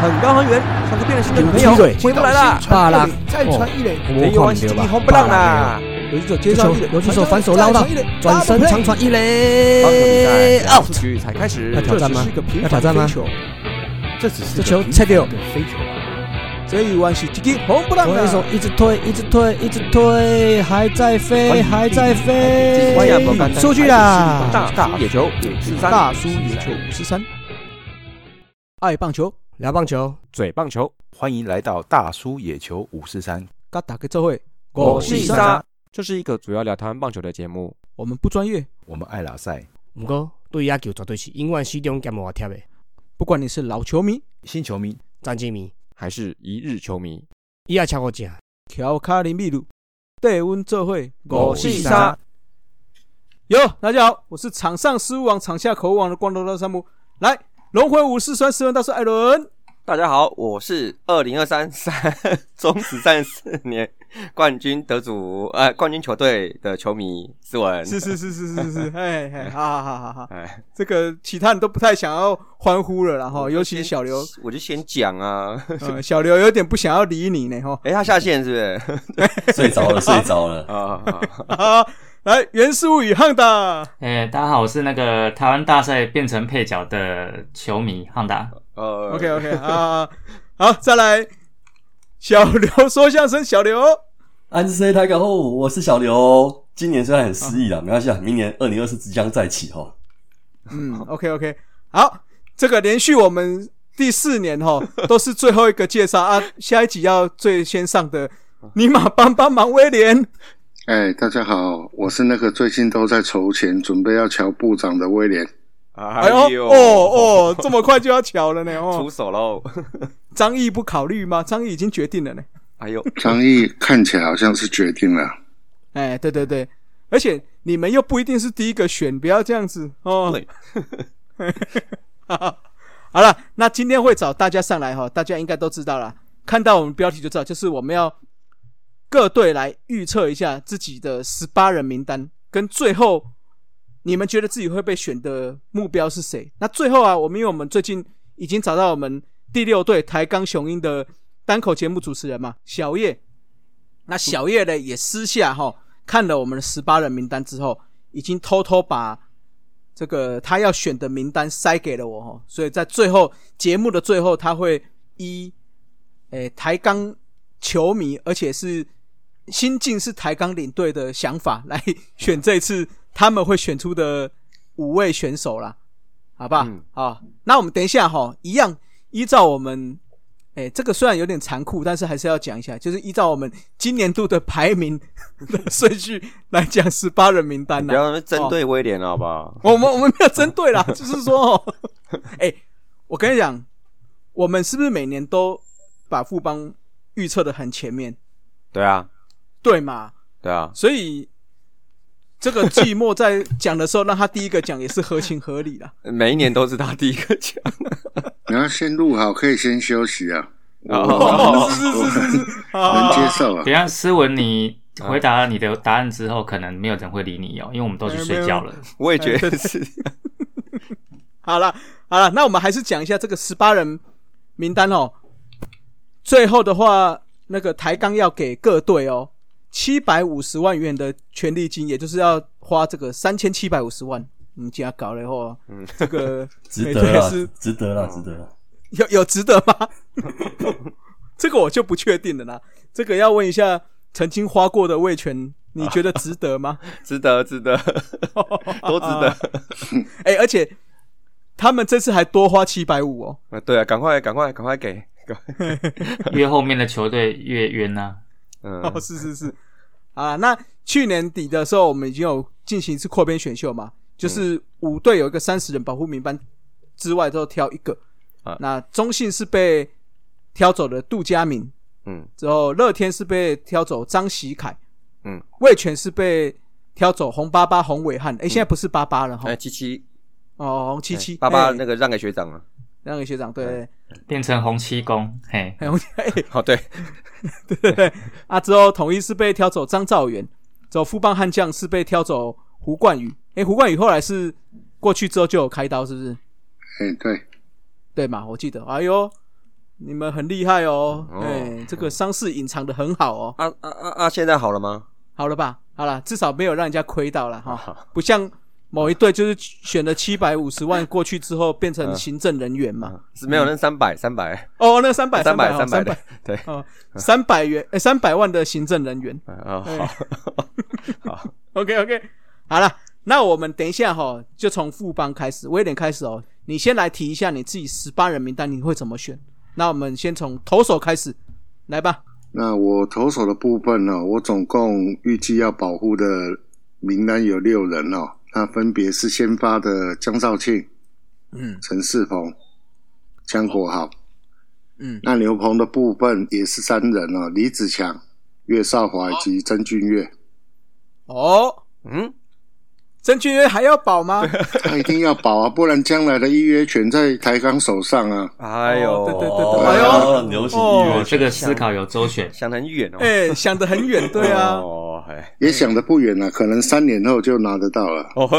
很高很远，像是变了心的女朋友对回不来了。巴拉再传一垒，没有关系，你红不让啦。游击手接球游击手反手捞到转身长传一棒球比垒赛两，out 才开始要，挑战吗要挑战吗这只是这球切掉。这一弯是几个红不让左一手啊！一直推，一直推，一直推，还在飞，还在飞，出去啦！大叔野球五四三，大叔野球五十三，爱棒球，聊棒球，嘴棒球，欢迎来到大叔野球五四三。嘎打个这会，我是沙，这是一个主要聊台湾棒球的节目。我们不专业，我们爱拉赛，不过对野球绝对是永远始终兼无贴的。不管你是老球迷、新球迷。詹金迷，还是一日球迷，伊也超过正，乔卡林秘鲁，带温这会，我是沙。哟，大家好，我是场上失误王、场下口误王的光头大山姆。来，龙回武士酸十文大叔艾伦，大家好，我是二零二三三中职三十四年冠军得主，呃，冠军球队的球迷思文。是是是是是是，哎哎，好好好好好，哎，这个其他人都不太想要欢呼了然后，尤其是小刘，我就先讲啊。呃，小刘有点不想要理你呢哈。哎、他下线是不是？睡着了，睡着了。啊，好，来，原事物与汉达，哎、大家好，我是那个台湾大赛变成配角的球迷汉达。呃 OK OK 啊，好，再来，小刘说相声，小刘，安 C 大家好，我是小刘。今年虽然很失意啦，没关系啊，明年二零二四即将再起哈。嗯，OK OK，好，这个连续我们第四年哈 都是最后一个介绍啊，下一集要最先上的，尼玛帮帮忙，威廉，哎，大家好，我是那个最近都在筹钱，准备要瞧部长的威廉。哎呦，哦哦，这么快就要瞧了呢哦出哦，手喽！张毅不考虑吗？张毅已经决定了呢，哎呦，张毅看起来好像是决定了，哎，对对对，而且你们又不一定是第一个选，不要这样子哦。对，好了，那今天会找大家上来哈，大家应该都知道了，看到我们标题就知道，就是我们要各队来预测一下自己的十八人名单，跟最后你们觉得自己会被选的目标是谁？那最后啊，我们因为我们最近已经找到我们第六队台钢雄鹰的单口节目主持人嘛，小叶。那小叶呢也私下哈看了我们的十八人名单之后，已经偷偷把这个他要选的名单塞给了我哈，所以在最后节目的最后，他会依诶、台钢球迷，而且是新进是台钢领队的想法来选这一次他们会选出的五位选手啦，好吧？嗯好，那我们等一下哈，一样依照我们。哎，这个虽然有点残酷，但是还是要讲一下，就是依照我们今年度的排名的顺序来讲十八人名单不呐。要针对威廉了好不好？我们我们没有针对啦，就是说，哦，哎、我跟你讲，我们是不是每年都把富邦预测的很前面，对啊，对嘛？对啊，所以这个季末在讲的时候，让他第一个讲也是合情合理的。每一年都是他第一个讲。你要先录好，可以先休息啊。我哦我是是是是是，能接受啊等。下思文，你回答你的答案之后，可能没有人会理你哦，因为我们都去睡觉了。我也觉得是。好了好了，那我们还是讲一下这个十八人名单哦。最后的话，那个抬杠要给各队哦七百五十万元的权利金，也就是要花这个三千七百五十万。你们这样搞了以后，啊嗯这个 值得啦美队是，值得了，值得了。有有值得吗？这个我就不确定了啦。这个要问一下曾经花过的魏权，你觉得值得吗？值得，值得，都值得。哎、而且他们这次还多花七百五哦。啊，对啊，赶快，赶快，赶快给，越后面的球队越冤呐、嗯，哦，是是是，啊，那去年底的时候，我们已经有进行一次扩编选秀嘛，就是五队有一个三十人保护名单之外，都挑一个。啊。那中信是被挑走的杜佳明，嗯。之后乐天是被挑走张喜凯，嗯，魏全是被挑走红八八洪伟汉，哎、现在不是八八了哈哎，，七七。哦，洪七七，爸爸哎。那个让给学长了。让给学长，对。对变成洪七公，嘿，对，洪哎，哦，对，对 对对，啊，之后统一是被挑走张兆元，之后富邦悍将是被挑走胡冠宇。诶，胡冠宇后来是过去之后就有开刀，是不是？哎，对，对嘛？我记得。哎呦，你们很厉害哦，哦哎，这个伤势隐藏的很好哦，啊啊啊啊！现在好了吗？好了吧？好了，至少没有让人家亏到了哈，好不像某一队就是选了七百五十万过去之后变成行政人员嘛。是没有那三百三百。哦，那三百三百百三百。的三百，对，哦，三百元，哎，三百万的行政人员。哦哎好，好，OK OK，好了，那我们等一下哈、就从副帮开始，威廉开始哦。你先来提一下你自己十八人名单，你会怎么选？那我们先从投手开始，来吧。那我投手的部分呢、我总共预计要保护的名单有六人哦，那分别是先发的江少庆、嗯陈世鹏、江国豪。嗯，那牛棚的部分也是三人哦，李子强、岳少华以及曾俊岳。哦，嗯，曾俊岳还要保吗？他一定要保啊，不然将来的预约权在台钢手上啊。哎呦，哦对对对对哦哎呦流行这个思考有周全。想得很远哦。哎、想得很远，对啊。哦，哎，也想得不远了，可能三年后就拿得到了。哦，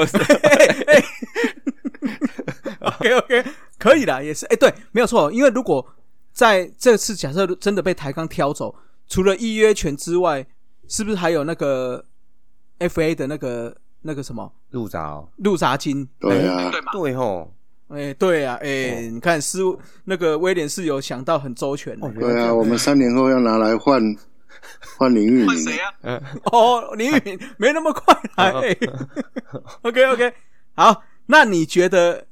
OK OK，可以啦，也是。哎、对，没有错。因为如果在这次假设真的被台钢挑走，除了预约权之外，是不是还有那个 FA 的那个那个什么入闸，入闸金？对啊，对吼，哎、对啊，哎、你看是那个威廉是有想到很周全的。对啊，我们三年后要拿来换 换林玉明。哦，林宇没那么快来。OK OK，好，那你觉得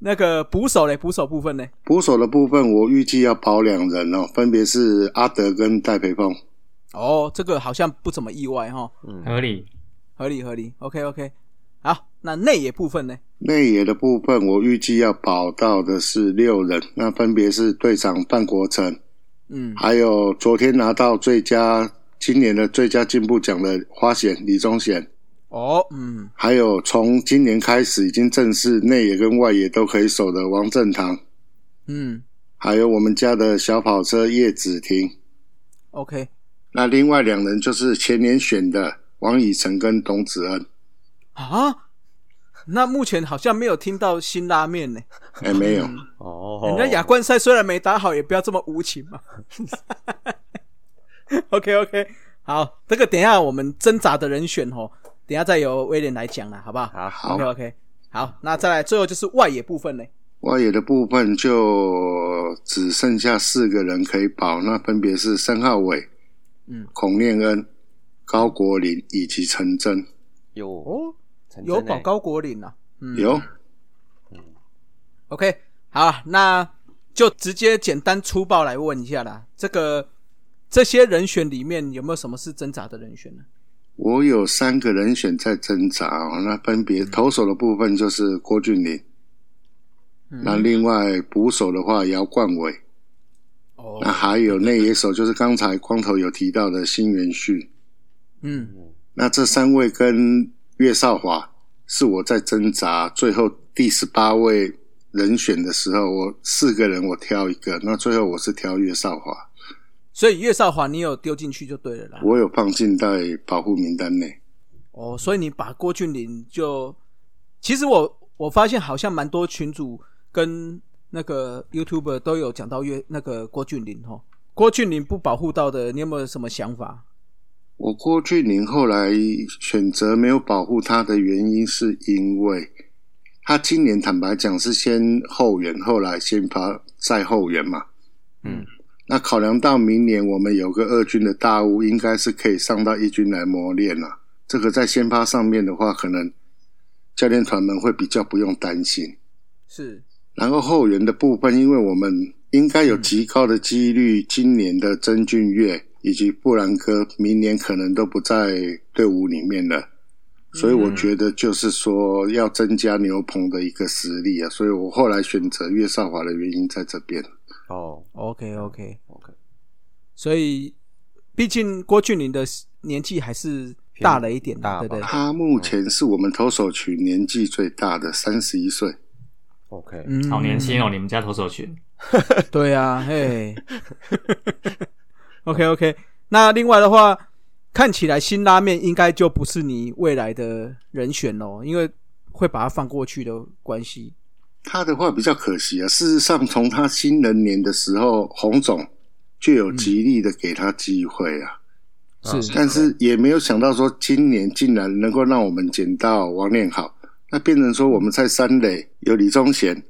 那个捕手嘞？捕手部分呢？捕手的部分，我预计要保两人哦，分别是阿德跟戴培峰。哦，这个好像不怎么意外哈，合理。合理合理。OK OK，好，那内野部分呢？内野的部分，我预计要保到的是六人，那分别是队长范国成，嗯，还有昨天拿到最佳今年的最佳进步奖的花贤李宗贤，哦，嗯，还有从今年开始已经正式内野跟外野都可以守的王正堂，嗯。还有我们家的小跑车叶子婷。，OK，那另外两人就是前年选的王以诚跟董子恩。啊，那目前好像没有听到新拉面呢。哎，没有，哦，人家亚冠赛虽然没打好，也不要这么无情嘛。OK OK，好，这个等一下我们挣扎的人选哦，等一下再由威廉来讲了，好不好？好好 OK OK，好，那再来最后就是外野部分呢。外野的部分就只剩下四个人可以保，那分别是申浩伟、嗯，孔念恩、高国林以及陈真。有哦，陈真欸有保高国林啊。嗯，有 OK，好啊，那就直接简单粗暴来问一下啦。这个这些人选里面有没有什么是挣扎的人选呢？我有三个人选在挣扎哦，那分别投手的部分就是郭俊麟，嗯那另外捕手的话姚冠伟，哦那，还有内野手就是刚才光头有提到的新元旭。嗯，那这三位跟岳少华是我在挣扎最后第十八位人选的时候，我四个人我挑一个，那最后我是挑岳少华，所以岳少华你有丢进去就对了啦。我有放进在保护名单内。哦，所以你把郭俊林就，其实我我发现好像蛮多群主跟那个 YouTuber 都有讲到岳那个郭俊林哦。郭俊林不保护到的，你有没有什么想法？我郭俊麟后来选择没有保护他的原因，是因为他今年坦白讲是先后援，后来先发再后援嘛。嗯，那考量到明年我们有个二军的大物，应该是可以上到一军来磨练了。这个在先发上面的话，可能教练团们会比较不用担心。是，然后后援的部分，因为我们应该有极高的几率，今年的曾俊岳以及布兰科，明年可能都不在队伍里面了。所以我觉得就是说要增加牛棚的一个实力啊，所以我后来选择岳少华的原因在这边。哦 OK OK OK，所以毕竟郭俊霖的年纪还是大了一点大吧对不对？他目前是我们投手群年纪最大的，三十一岁。OK，嗯好年轻哦，你们家投手群。对啊，嘿 ，OK OK。那另外的话，看起来新拉面应该就不是你未来的人选喽，因为会把它放过去的关系。他的话比较可惜啊。事实上，从他新人年的时候，洪总就有极力的给他机会啊，是但是也没有想到说今年竟然能够让我们捡到王念好，那变成说我们在三垒有李宗贤，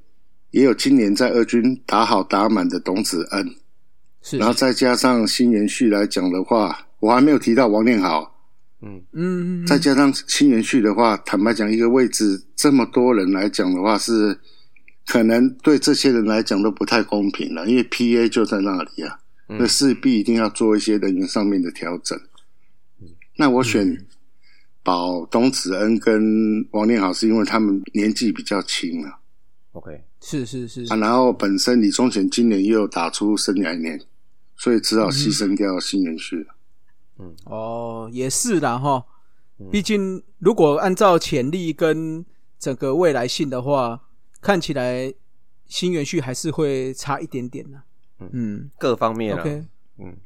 也有今年在二军打好打满的董子恩，是，然后再加上新元旭来讲的话，我还没有提到王念好。嗯，嗯，再加上新元旭的话，坦白讲，一个位置这么多人来讲的话，是可能对这些人来讲都不太公平了，因为 PA 就在那里啊，嗯。那势必一定要做一些人员上面的调整。那我选保董子恩跟王念好，是因为他们年纪比较轻啊，OK，是是是。啊，然后本身李宗贤今年又有打出生涯年，所以只好牺牲掉新元旭了。哦，也是啦哈。嗯。毕竟，如果按照潜力跟整个未来性的话，看起来新元旭还是会差一点点呢。嗯。各方面啊，，OK，嗯，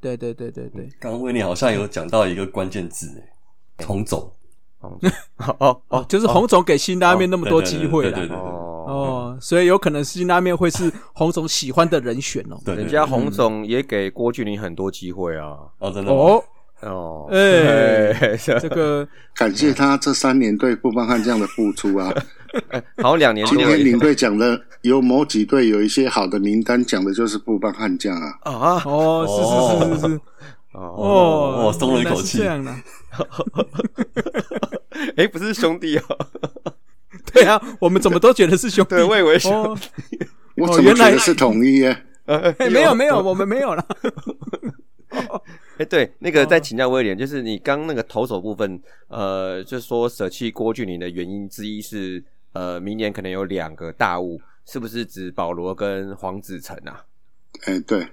对对对对对，刚刚威廉好像有讲到一个关键字，哎，洪总，哦哦哦，就是洪总给新拉面那么多机会啦。所以有可能辛拉面会是 洪总喜欢的人选哦。对，对人家洪总也给郭俊霖很多机会啊，哦，真的吗？哦，哦，哎。这 这个感谢他这三年对布邦悍将的付出啊！好两年今天领队讲的有某几队有一些好的名单，讲的就是布邦悍将啊。啊，哦，是是是是是，哦，哦，哦松了一口气。这样的。哎，不是兄弟哦，对啊，我们怎么都觉得是兄弟。对，我以为是哦，我怎么哦原来觉得是统一耶？呃 没有没有，我们没有了。哎，对，那个再请教威廉，就是你刚那个投手部分，呃，就是说舍弃郭俊霖的原因之一是，呃，明年可能有两个大物，是不是指保罗跟黄子成啊哎，对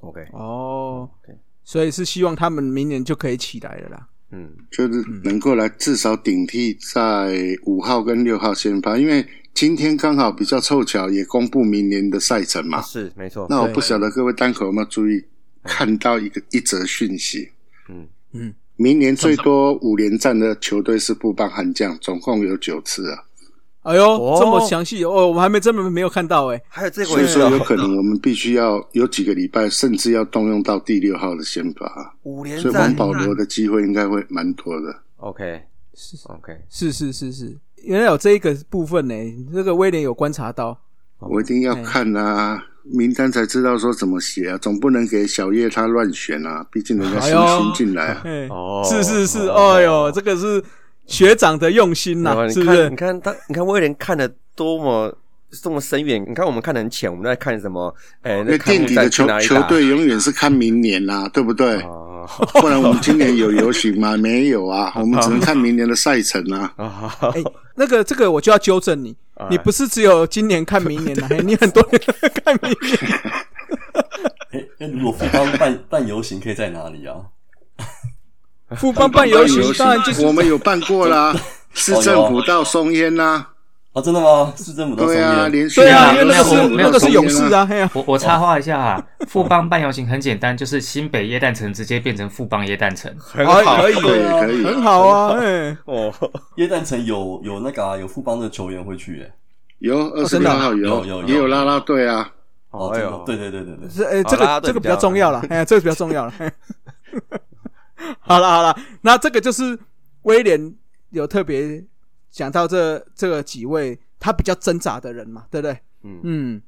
，？OK，哦 OK，所以是希望他们明年就可以起来了啦。嗯，就是能够来至少顶替在五号跟六号先发，因为今天刚好比较凑巧，也公布明年的赛程嘛。啊是没错，那我不晓得各位单口有没有注意看到一个一则讯息，嗯。嗯，明年最多五连战的球队是布邦悍将，总共有九次啊。哎呦，哦。这么详细哦，我们还没真的没有看到哎。还有这所以回事哦，说有可能我们必须要有几个礼拜，甚至要动用到第六号的先发，五连所以王战保罗的机会应该会蛮多的。，OK。是 OK，是。是是是，原来有这一个部分呢，这个威廉有观察到。我一定要看啊，名单才知道说怎么写啊，总不能给小叶他乱选啊，毕竟人家新新进来啊。哎，哦。是是是，哎呦，这个是学长的用心呐，是不是你？看他，你看威廉看的多么这么深远。你看我们看的很浅，我们在看什么？哎，那垫底的球？球队永远是看明年啦、对不对？哦不然我们今年有游行吗？没有啊，我们只能看明年的赛程啊。啊，哎，那个这个我就要纠正你，哎你不是只有今年看明年的，嘿你很多年看明年。哎，那如果富邦办办游行，可以在哪里啊？富邦办游行，当然就是我们有办过啦，市政府到松烟啦。哦，真的吗？市政府到松对啊，烟，连续对啊，两因为那个是个市政府到那个是勇士啊，我我插话一下啊，富邦办游行很简单，就是新北耶诞城直接变成富邦耶诞城。很好，可以对可以很好啊，哎，哦。耶诞城有有那个啊，有富邦的球员会去，哎，有二十真的啊？六号有有也有啦啦队啊。哦，哎呦。真的，对对对对对，这哎这个这个比较重要了，哎，这个比较重要了。嘿 好了好了，那这个就是威廉有特别讲到这这个几位他比较挣扎的人嘛，对不对？嗯嗯，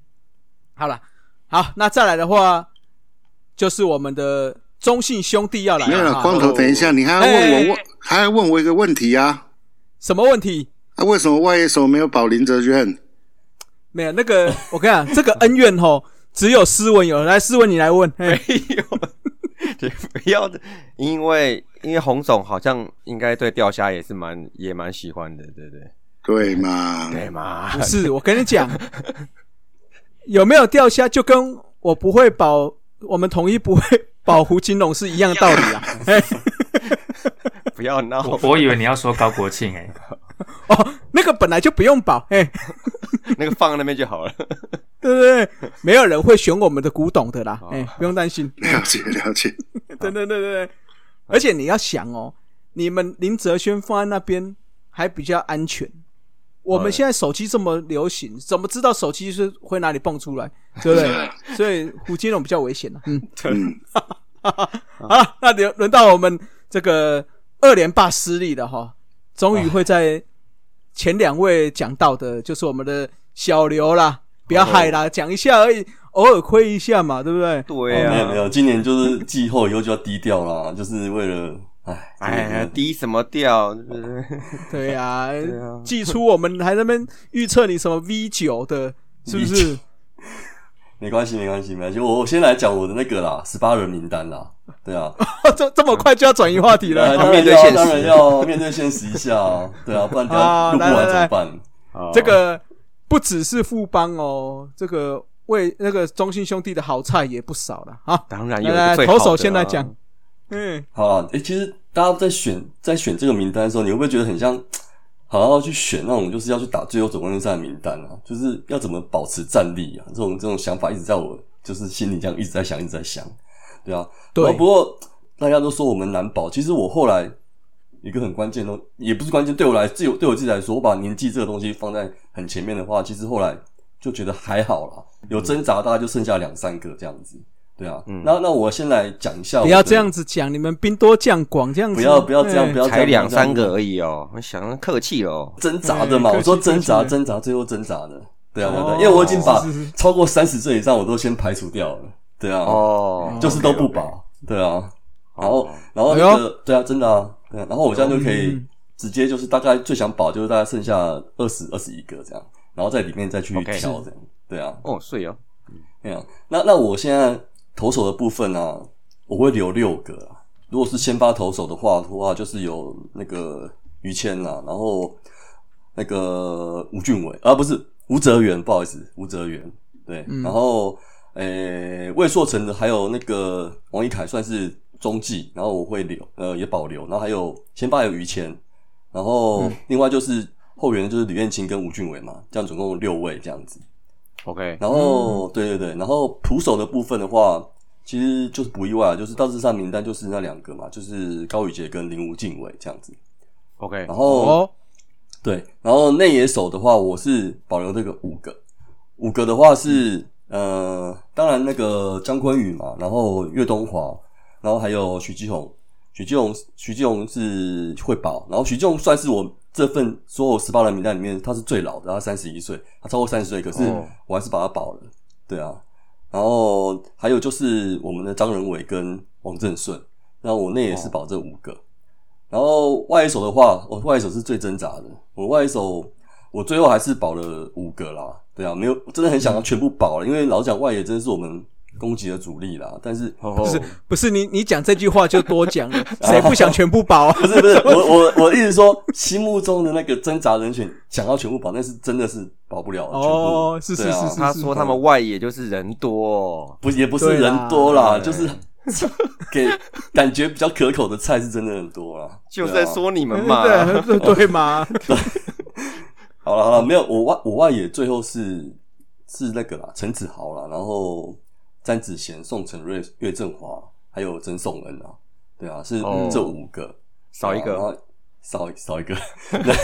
好了，好，那再来的话就是我们的中信兄弟要来了没有了，光头，等一下，你还要问哎我问，还要问我一个问题啊？什么问题？啊，为什么外野手没有保林哲轩？没有那个，我跟你讲，这个恩怨吼，只有斯文有。来，斯文你来问。没有，对，不要的，因为因为洪总好像应该对钓虾也是蛮也蛮喜欢的，对不对？对嘛？对嘛？不是，我跟你讲，有没有钓虾，就跟我不会保，我们统一不会 保护金融是一样的道理啊。不要闹，我我以为你要说高国庆哎、哦，那个本来就不用保，哎，那个放在那边就好了。对不对？没有人会选我们的古董的啦，哎，不用担心。了 解了解。对对对对对，而且你要想哦，你们林哲轩放在那边还比较安全，我们现在手机这么流行，怎么知道手机是会哪里蹦出来，对不对？所以胡金龙比较危险了。嗯，嗯，好了，那轮轮到我们这个二连霸失利了哈，终于会在前两位讲到的，就是我们的小刘啦，不要害啦，讲一下而已，偶尔亏一下嘛，对不对？对啊，没有没有，今年就是季后以后就要低调啦，就是为了，哎哎呀，低什么调？对呀、对啊寄出我们还在那边预测你什么 V 九的，是不是？没关系没关系没关系，我我先来讲我的那个啦，十八人名单啦，对啊，这这么快就要转移话题了？当然面对现实要当然要面对现实一下啊，对啊，不然等啊下录不完怎么办？这个不只是富邦哦，这个为那个中信兄弟的好菜也不少了啊。当然有投手先来啊讲，嗯，好啊，诶、其实大家在选在选这个名单的时候，你会不会觉得很像，好像要去选那种就是要去打最后总冠军赛的名单啊？就是要怎么保持战力啊？这种这种想法一直在我就是心里这样一直在想，一直在想，对啊。对不过大家都说我们难保，其实我后来一个很关键的，也不是关键，对我来自由对我自己来说，我把年纪这个东西放在很前面的话，其实后来就觉得还好啦，有挣扎，大概就剩下两三个这样子。对啊，那那我先来讲一下，不要这样，子讲，你们兵多将广这样子，不要不要这样，哎不要才两三个而已哦，我想客气哦。挣扎的嘛，哎我说挣扎挣扎，最后挣扎的，对啊对啊因为我已经把超过三十岁以上我都先排除掉了，对啊，哦，就是都不保，对啊，然后然后哎那个对啊，真的啊，对啊，然后我这样就可以嗯直接就是大概最想保就是大概剩下二十二十一个这样，然后在里面再去挑这样，对啊，哦，睡哦，对啊，那那我现在投手的部分呢、啊，我会留六个啊。如果是先发投手的话的话，就是有那个于谦啦，然后那个吴俊伟啊，不是吴哲源，不好意思，吴哲源对，然后诶魏硕成的还有那个王一凯算是中继，然后我会留呃也保留，然后还有先发有于谦，然后另外就是后援就是吕彦青跟吴俊伟嘛，这样总共六位这样子。OK，然后、对对对，然后徒手的部分的话，其实就是不意外，就是大致上名单就是那两个嘛，就是高宇杰跟林吴敬伟这样子。OK，然后、哦，对，然后内野手的话，我是保留这个五个，五个的话是呃，当然那个张坤宇嘛，然后岳东华，然后还有许继红，许继红许继红是会保，然后许继红算是我这份所有十八人名单里面他是最老的，他三十一岁，他超过三十岁，可是哦我还是把他保了，对啊，然后还有就是我们的张仁伟跟王振顺，然后我那也是保这五个。然后外一手的话，我外一手是最挣扎的。我外一手，我最后还是保了五个啦。对啊，没有真的很想要全部保了，因为老实讲外野真的是我们攻击的主力啦。但是不不是不是你你讲这句话就多讲了，谁不想全部保啊？不 是不是，我我我一直说心目中的那个挣扎人选想要全部保，那是真的是保不了。哦是是是是他说他们外野就是人多，不也不是人多啦，对就是给感觉比较可口的菜是真的很多啦。就在说你们嘛。对对对？好了好了，没有我外我外野最后是是那个啦，陈子豪啦，然后詹子贤、宋承瑞、岳振华，还有曾颂恩啊，对啊，是哦。这五个，少一个少少一个，对。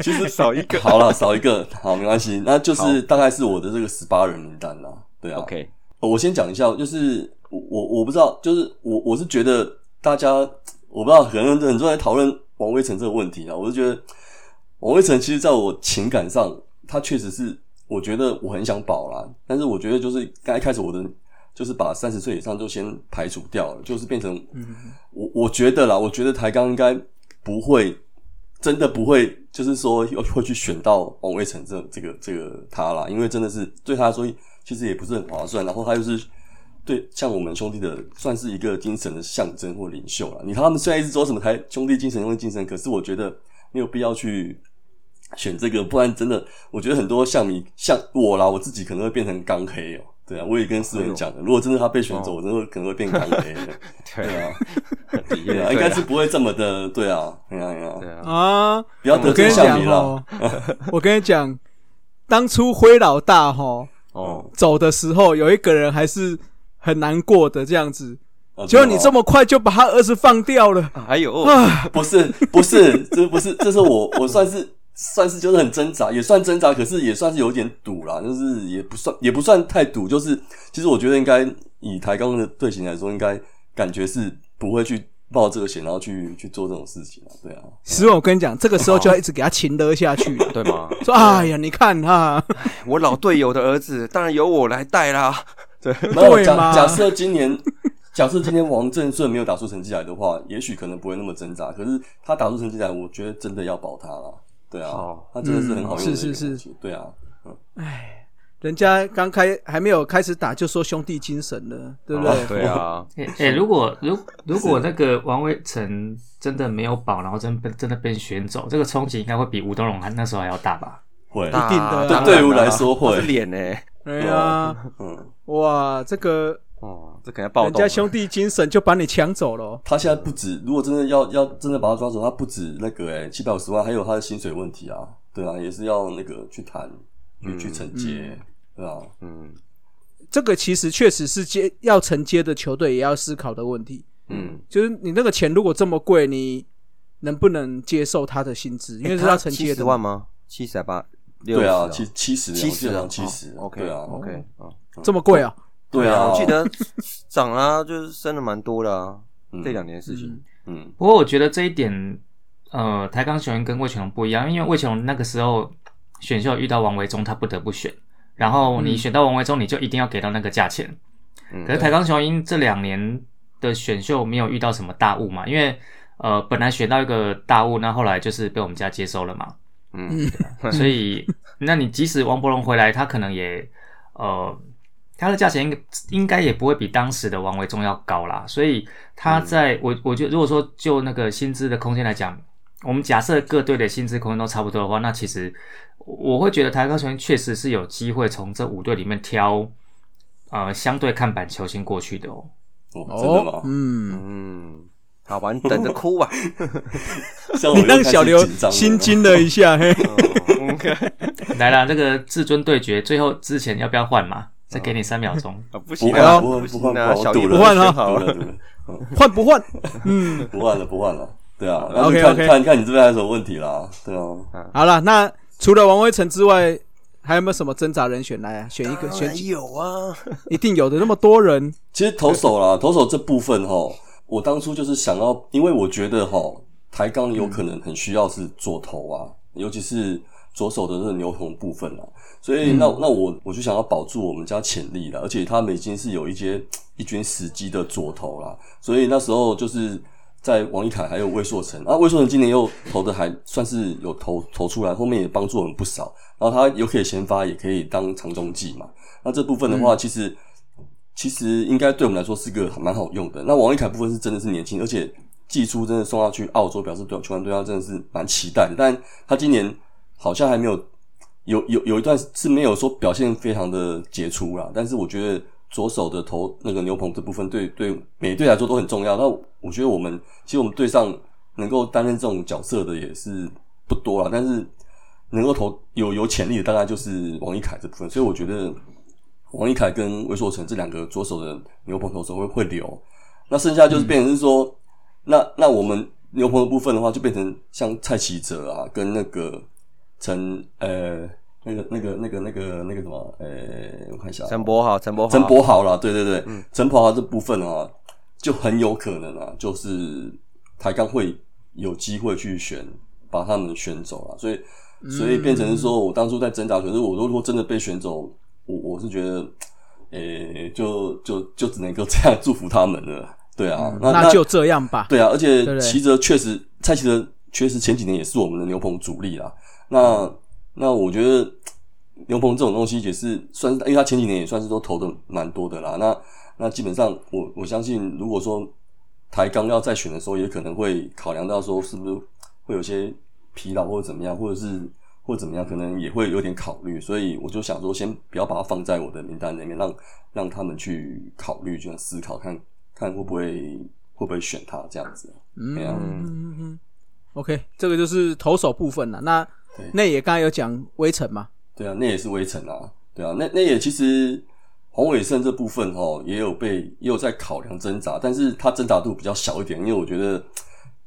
其实少一个 好了，少一个，好没关系，那就是大概是我的这个十八人名单啦，对啊 OK，我先讲一下，就是我我我不知道，就是我我是觉得大家我不知道，可能很多人在讨论王威成这个问题啊，我是觉得王威成其实在我情感上，他确实是我觉得我很想保啦，但是我觉得就是刚一开始我的就是把三十岁以上就先排除掉了，就是变成我我觉得啦，我觉得台钢应该不会。真的不会，就是说有会去选到王威成这这个这个他啦，因为真的是对他来说其实也不是很划算。然后他又是对像我们兄弟的算是一个精神的象征或领袖了。你他们虽然一直说什么台兄弟精神兄弟精神，可是我觉得没有必要去选这个，不然真的我觉得很多像你像我啦，我自己可能会变成钢黑哦、对啊，我也跟思文讲的，如果真的他被选走，我真的可能会变钢黑的。对啊，对。啊，应该是不会这么的，对啊，对啊，对啊，对啊，啊，不要得罪象迷啦。哦，我跟你讲，当初灰老大哈哦，走的时候，有一个人还是很难过的这样子，啊结果你这么快就把他儿子放掉了，还有啊，不是不是，这不是，这是我我算是算是就是很挣扎，也算挣扎，可是也算是有点赌啦，就是也不算也不算太赌，就是其实我觉得应该以台钢的队形来说，应该感觉是不会去冒这个险，然后去去做这种事情啊，对啊，石文，我跟你讲，这个时候就要一直给他擒得下去。对吗？说，哎呀，你看哈，我老队友的儿子，当然由我来带啦。对，对嘛假假设今年，假设今天王振顺没有打出成绩来的话，也许可能不会那么挣扎。可是他打出成绩来，我觉得真的要保他了。对啊，哦他真的是很好用的嗯是是武器对啊，人家刚开还没有开始打就说兄弟精神了，对不对？对啊，哎、欸如果如如果那个王威成真的没有保，然后真被真的被选走，这个冲击应该会比吴东荣那时候还要大吧？会，一定的啊。对队伍来说会。脸呢。哎呀，嗯，哇，这个哦，这可能要暴人。家兄弟精神就把你抢走了。他现在不止，如果真的要要真的把他抓走，他不止那个哎七百五十万，还有他的薪水问题啊，对啊，也是要那个去谈，去去承接，对啊，嗯这个其实确实是接要承接的球队也要思考的问题，嗯，就是你那个钱如果这么贵，你能不能接受他的薪资？因为是要承接的七十万。吗？七十还八？对啊，七七十，七十啊，七十哦，OK 对啊 OK 啊，这么贵啊？对啊，我记得涨了，就是升了蛮多的啊，嗯这两年的事情。嗯。不过我觉得这一点，呃，台钢雄鹰跟魏全龙不一样，因为魏全龙那个时候选秀遇到王维忠，他不得不选，然后你选到王维忠，你就一定要给到那个价钱。嗯可是台钢雄鹰这两年的选秀没有遇到什么大物嘛，因为呃本来选到一个大物，那后来就是被我们家接收了嘛，嗯，所以那你即使王伯龙回来，他可能也呃。他的价钱应该应该也不会比当时的王维忠要高啦，所以他在、我我觉得如果说就那个薪资的空间来讲，我们假设各队的薪资空间都差不多的话，那其实我会觉得台高球员确实是有机会从这五队里面挑呃相对看板球星过去的哦。哦，真的吗？嗯，嗯，好吧，你等着哭吧。我你让小刘心惊了一下，嘿，来了，这个至尊对决最后之前要不要换嘛？再给你三秒钟。啊，不不行不换不行啊，不换不小了不换了赌了，赌了，换不换？嗯，不换了，不换了。对啊，然后看看看你这边还有什么问题啦。对啊，好了，那除了王威成之外，还有没有什么挣扎人选来啊？选一个，选有啊，一定有的，那么多人，其实投手啦，投手这部分哈，我当初就是想要，因为我觉得哈，台钢有可能很需要是左投啊，尤其是左手的这个牛头部分啊，所以那那我我就想要保住我们家潜力了，而且他们已经是有一些一军死机的左投啦，所以那时候就是在王一凯还有魏硕成啊，魏硕成今年又投的还算是有投投出来，后面也帮助我们不少，然后他又可以先发，也可以当长中继嘛，那这部分的话，其实。其实应该对我们来说是个蛮好用的。那王一凯部分是真的是年轻，而且技术真的送他去澳洲，表示对球员对他真的是蛮期待的。但他今年好像还没有有有有一段是没有说表现非常的杰出啦。但是我觉得左手的头那个牛棚这部分对对每队来说都很重要。那我觉得我们其实我们队上能够担任这种角色的也是不多了，但是能够投有有潜力的大概就是王一凯这部分，所以我觉得。王一凯跟魏硕成这两个左手的牛棚投手会会留，那剩下就是变成是说，那那我们牛棚的部分的话，就变成像蔡奇哲啊，跟那个陈呃那个那个那个那个那个什么呃，我看一下啊，陈柏豪，陈柏豪，陈柏豪啦，对对对，陈柏豪这部分啊，就很有可能啊，就是台钢会有机会去选，把他们选走了，所以所以变成是说我当初在挣扎，可是我如果真的被选走，我我是觉得，诶、就就就只能够这样祝福他们了，对啊，那那就这样吧。对啊，而且齐泽确实，蔡齐泽确实前几年也是我们的牛棚主力啦。那那我觉得牛棚这种东西也是算是，因为他前几年也算是都投的蛮多的啦。那那基本上我我相信，如果说台钢要再选的时候，也可能会考量到说是不是会有些疲劳或者怎么样，或者是或者怎么样，可能也会有点考虑。所以我就想说，先不要把它放在我的名单里面，让让他们去考虑，就思考看看会不会会不会选他这样子。嗯。嗯，嗯 OK，这个就是投手部分了。那对。内野刚才有讲微尘嘛，对啊，那也是微尘啊，对啊，那那也其实洪伟胜这部分哈也有被也有在考量挣扎，但是他挣扎度比较小一点，因为我觉得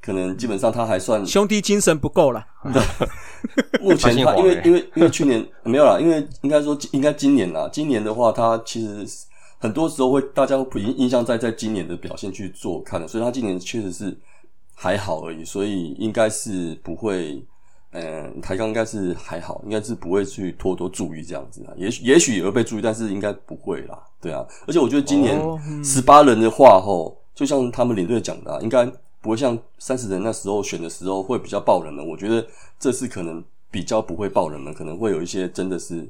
可能基本上他还算兄弟精神不够了。目前他因为因为因为去年没有啦，因为应该说应该今年啦，今年的话，他其实很多时候会大家会印印象在在今年的表现去做看的，所以他今年确实是还好而已，所以应该是不会，嗯，抬杠应该是还好，应该是不会去多多注意这样子啊，也许也许也会被注意，但是应该不会啦，对啊，而且我觉得今年十八人的话吼，就像他们领队讲的、啊，应该不会像三十人那时候选的时候会比较爆人们。我觉得这次可能比较不会爆人们，可能会有一些真的是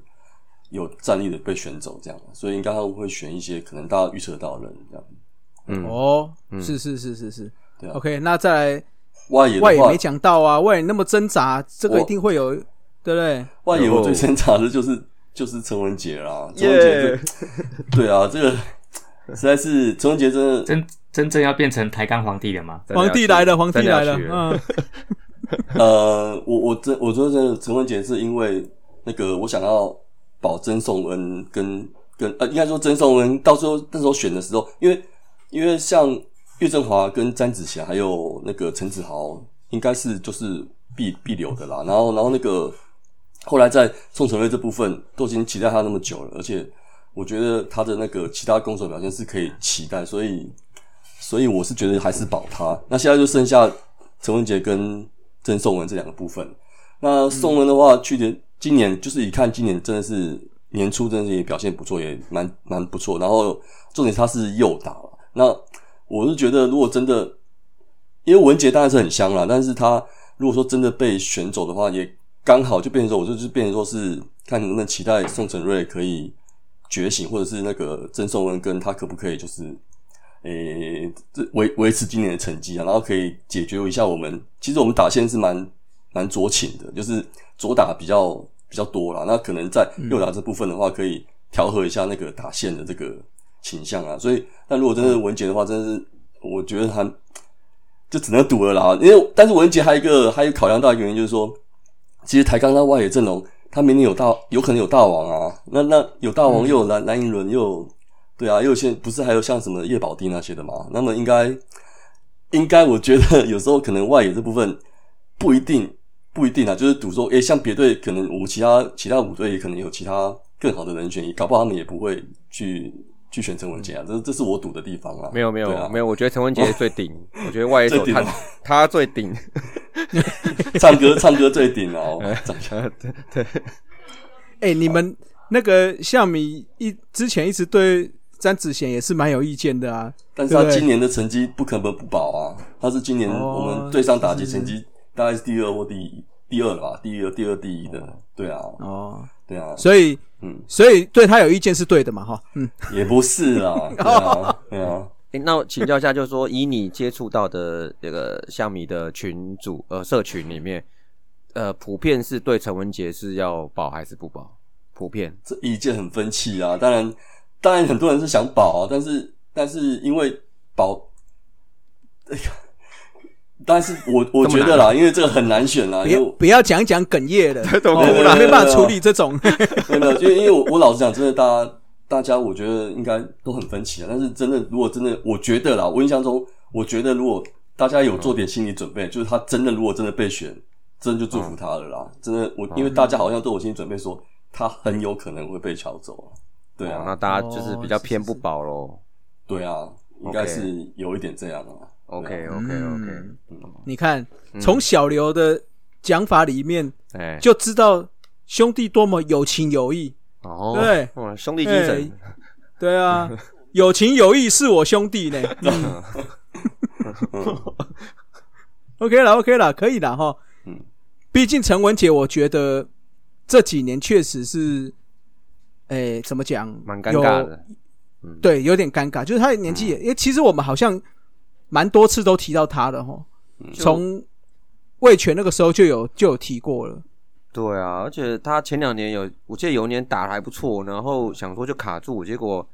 有战力的被选走这样，所以应该他们会选一些可能大家预测到的人这样。嗯，哦，是是是是。是对啊，OK，那再来外野外野没，讲到啊，外野那么挣扎，这个一定会有，对不对？外野我最挣扎的就是就是陈文杰啦，陈文杰对啊，这个实在是陈文杰真的真真正要变成抬杠皇帝了吗？皇帝来了，皇帝来了嗯，呃，我我真我说真的，陈文杰是因为那个我想要保曾颂恩跟跟呃，应该说曾颂恩到时候那时候选的时候，因为因为像岳振华跟詹子贤还有那个陈子豪，应该是就是必必留的啦。然后然后那个后来在宋承瑞这部分都已经期待他那么久了，而且我觉得他的那个其他攻守表现是可以期待，所以所以我是觉得还是保他。那现在就剩下陈文杰跟曾颂文这两个部分。那宋文的话，去年、今年就是一看，今年真的是年初真的是也表现不错，也蛮蛮不错。然后重点他是右打了，那我是觉得如果真的，因为文杰当然是很香啦，但是他如果说真的被选走的话，也刚好就变成说，我就是变成说是看能不能期待宋承瑞可以觉醒，或者是那个曾颂恩跟他可不可以就是。诶，这维维持今年的成绩啊，然后可以解决一下我们。其实我们打线是蛮蛮酌情的，就是左打比较比较多啦。那可能在右打这部分的话，可以调和一下那个打线的这个倾向啊。所以，但如果真的是文杰的话，真的是我觉得他就只能赌了啦。因为但是文杰还有一个还有考量到一个原因，就是说，其实台钢那外野阵容，他明年有大有可能有大王啊。那那有大王，又有蓝蓝银轮，又有对啊，又有些不是还有像什么叶宝丁那些的嘛？那么应该应该，我觉得 有时候可能外野这部分不一定不一定啊，就是赌说，诶、像别队可能我们其他其他五队也可能有其他更好的人选，也搞不好他们也不会去去选陈文杰啊，这这是我赌的地方啊。没有没有、没有，我觉得陈文杰最顶，我觉得外野手他最顶吗他最顶，唱歌唱歌最顶哦，长相哎，你们那个夏米一之前一直对詹子贤也是蛮有意见的啊，但是他今年的成绩不可能不保啊，他是今年哦我们队上打击成绩大概是第二或第一第二了吧，第二第二第一的，对啊，哦，对啊，所以嗯，所以对他有意见是对的嘛，哈，嗯，也不是啊，对啊，对啊。诶那我请教一下，就是说，以你接触到的这个象迷的群组呃社群里面，呃，普遍是对陈文杰是要保还是不保？普遍这意见很分歧啊。当然，当然很多人是想保啊，但是但是因为保，哎呀，但是我我觉得啦，因为这个很难选啦，不因为要不要讲讲哽咽的，没办法处理这种，没有没有，就因为我我老实讲，真的大家大家我觉得应该都很分歧啊。但是真的，如果真的，我觉得啦，我印象中，我觉得如果大家有做点心理准备，就是他真的如果真的被选，真的就祝福他了啦。真的，我因为大家好像都有心理准备说他很有可能会被抢走啊。对啊那啊，大家就是比较哦偏不保咯。对啊，应该是有一点这样啊。OK OK OK，嗯。你看从小刘的讲法里面哎，就知道兄弟多么有情有义，哦，对，兄弟精神，对啊，有情有义是我兄弟呢。嗯。OK 了，OK 了，可以了哈。嗯，毕竟陈文杰，我觉得这几年确实是，诶，怎么讲，蛮尴尬的。嗯。对，有点尴尬，就是他的年纪也，因为其实我们好像蛮多次都提到他的哈，嗯。从魏权那个时候就有就有提过了。对啊，而且他前两年有，我记得有一年打的还不错，然后想说就卡住，结果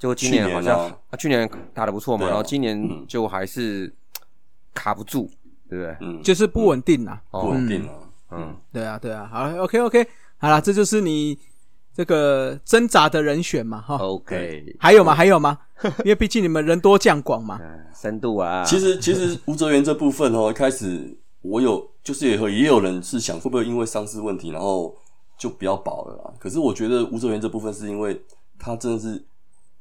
结果今年好像去年啊啊去年打的不错嘛，啊。然后今年嗯。就还是卡不住，对不对？嗯，就是不稳定啊。不稳定啊。嗯，对啊，对啊，好，OK OK，好了，这就是你这个挣扎的人选嘛，哈。OK，还有吗？还有吗？因为毕竟你们人多将广嘛。嗯 深度啊，其实其实吴哲源这部分哦，一开始我有就是也有也有人是想会不会因为伤势问题，然后就不要保了啦。可是我觉得吴哲源这部分是因为他真的是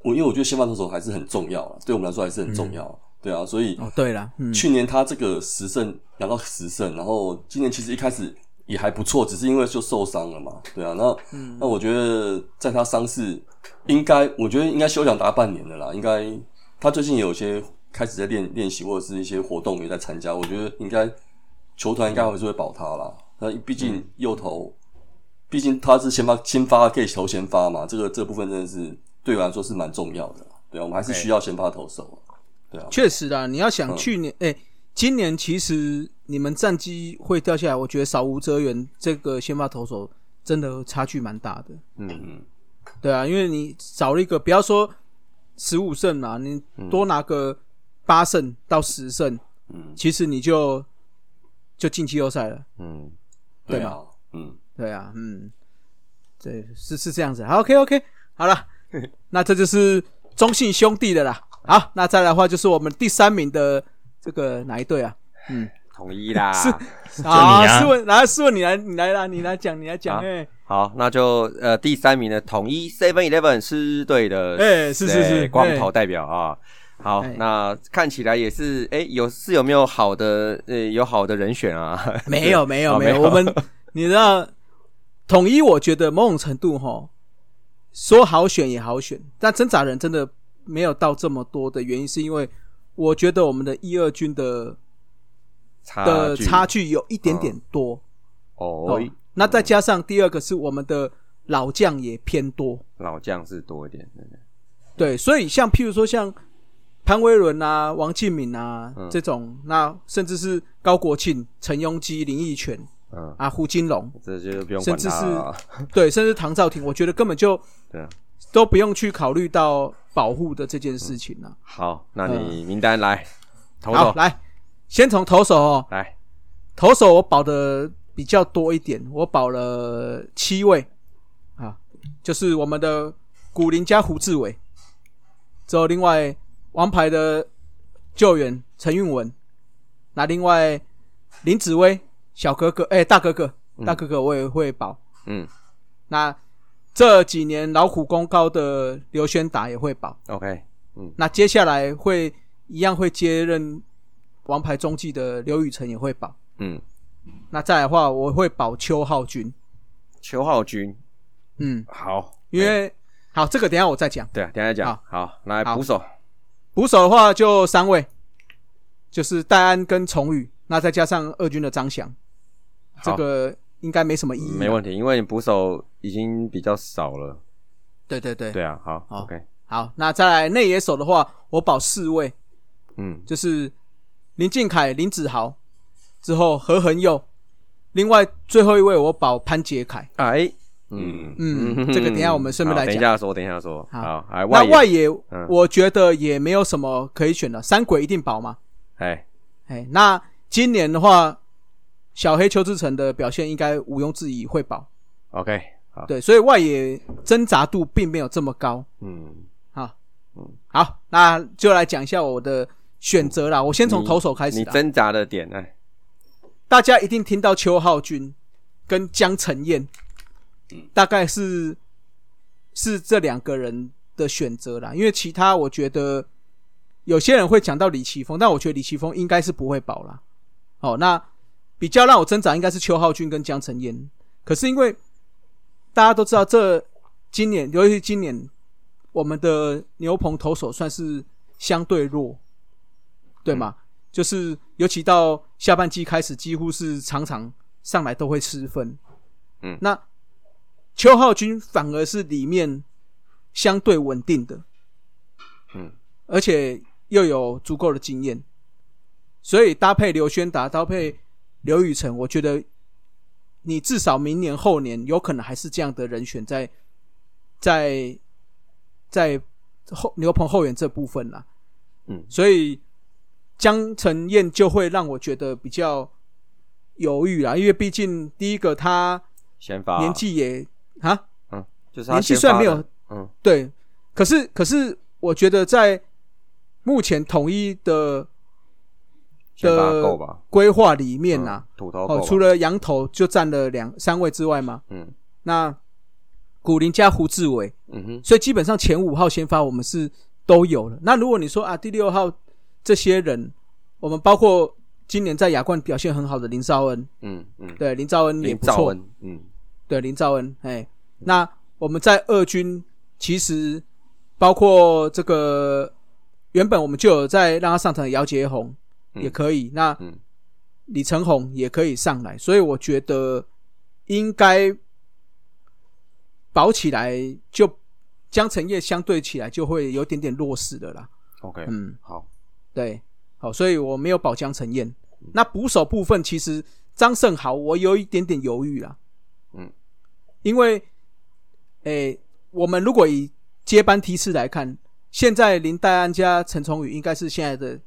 我，因为我觉得先发投手还是很重要啊，对我们来说还是很重要。对啊，所以哦，对了，嗯，去年他这个十胜拿到十胜，然后今年其实一开始也还不错，只是因为就受伤了嘛，对啊，那、那我觉得在他伤势应该，我觉得应该休养达半年了啦，应该他最近也有些开始在练练习或者是一些活动也在参加，我觉得应该球团应该还是会保他啦。那毕竟右投，毕竟他是先发先发可以投先发嘛，这个这部分真的是对我来说是蛮重要的啦，对啊，我们还是需要先发投手啊，对啊，确实啦，你要想嗯。去年，哎、今年其实你们战绩会掉下来，我觉得少吴哲源这个先发投手真的差距蛮大的。嗯，对啊，因为你少了一个，不要说十五胜嘛，你多拿个八胜到十胜，嗯，其实你就就进季后赛了。嗯，对对啊，嗯。对啊，嗯，对，是是这样子。好，OK OK，好了，那这就是中信兄弟的啦。好，那再来的话就是我们第三名的这个哪一队啊？嗯，统一啦。是你啊是问，来是问你来，你来啦，你来讲，你来讲，好哎、好，那就呃第三名的统一 Seven Eleven 是对的，哎是是是哎光头代表啊。好哎，那看起来也是，哎，有是有没有好的呃有好的人选啊？没有没有 没有，哦没有我们你知道，统一我觉得某种程度哈，说好选也好选，但挣扎人真的没有到这么多的原因，是因为我觉得我们的一二军的差的差距有一点点多。哦。哦，那再加上第二个是我们的老将也偏多，老将是多一点，对。对对，所以像譬如说像潘威伦啊、王敬敏啊、嗯。这种，那甚至是高国庆、陈庸基、林奕泉嗯，啊、胡金龙，这就不用管甚至是。对，甚至唐兆廷，我觉得根本就对。啊，都不用去考虑到保护的这件事情了、好，那你名单来，投来，先从投手哦，来，投手我保的比较多一点，我保了七位啊，就是我们的古林加胡志伟，之后另外王牌的救援陈运文，那另外林子威小哥哥，哎、大哥哥，大哥哥我也会保。嗯那这几年老虎功高的刘轩达也会保。，OK，嗯那接下来会一样会接任王牌中继的刘宇辰也会保。嗯，那再来的话，我会保邱浩军。邱浩军，嗯，好，因为好这个等一下我再讲。对啊，等一下再讲，好，来好。捕手，捕手的话就三位，就是戴安跟崇宇，那再加上二军的张翔，这个应该没什么意义。没问题，因为你捕手已经比较少了。对对对，对啊，好好，OK，好，那再来内野手的话，我保四位，嗯，就是林敬凯、林子豪，之后何恒佑，另外最后一位我保潘杰凯。哎，嗯嗯这个等一下我们顺便好来讲等一下说，等一下说，好那外野嗯，我觉得也没有什么可以选的，三鬼一定保嘛。哎，哎，那今年的话，小黑邱志成的表现应该毋庸置疑会保。OK，好，对，所以外野挣扎度并没有这么高。嗯，好，嗯好，那就来讲一下我的选择啦。我先从投手开始啦。你挣扎的点，哎，大家一定听到邱浩军跟江晨燕，嗯大概是是这两个人的选择啦。因为其他我觉得有些人会讲到李奇峰，但我觉得李奇峰应该是不会保啦。哦，那比较让我挣扎应该是邱浩军跟江晨燕。可是因为大家都知道，这今年尤其是今年我们的牛棚投手算是相对弱，对吗？就是尤其到下半季开始，几乎是常常上来都会失分。嗯那邱浩军反而是里面相对稳定的，嗯，而且又有足够的经验，所以搭配刘轩达，搭配刘宇辰，我觉得你至少明年后年有可能还是这样的人选在在在后牛棚后援这部分啦。嗯所以江晨燕就会让我觉得比较犹豫啦，因为毕竟第一个他先发。年纪也啊，嗯就是他年纪虽然没有嗯。对，可是可是我觉得在目前统一的的？规划里面呐、嗯土头哦，除了羊头就占了两三位之外嘛，嗯。那古林加胡志伟，嗯哼。所以基本上前五号先发我们是都有了。那如果你说啊第六号这些人，我们包括今年在亚冠表现很好的林兆恩，嗯嗯，对林兆恩也不错，嗯。对林兆恩，哎，那我们在二军其实包括这个原本我们就有在让他上场的姚杰宏嗯。也可以，那嗯。李成宏也可以上来，所以我觉得应该保起来就江晨业相对起来就会有点点弱势的啦。，OK，嗯，好，对，好，所以我没有保江晨燕。那捕手部分其实张胜豪我有一点点犹豫啦，嗯，因为，诶、我们如果以接班梯次来看，现在林黛安加陈崇宇应该是现在的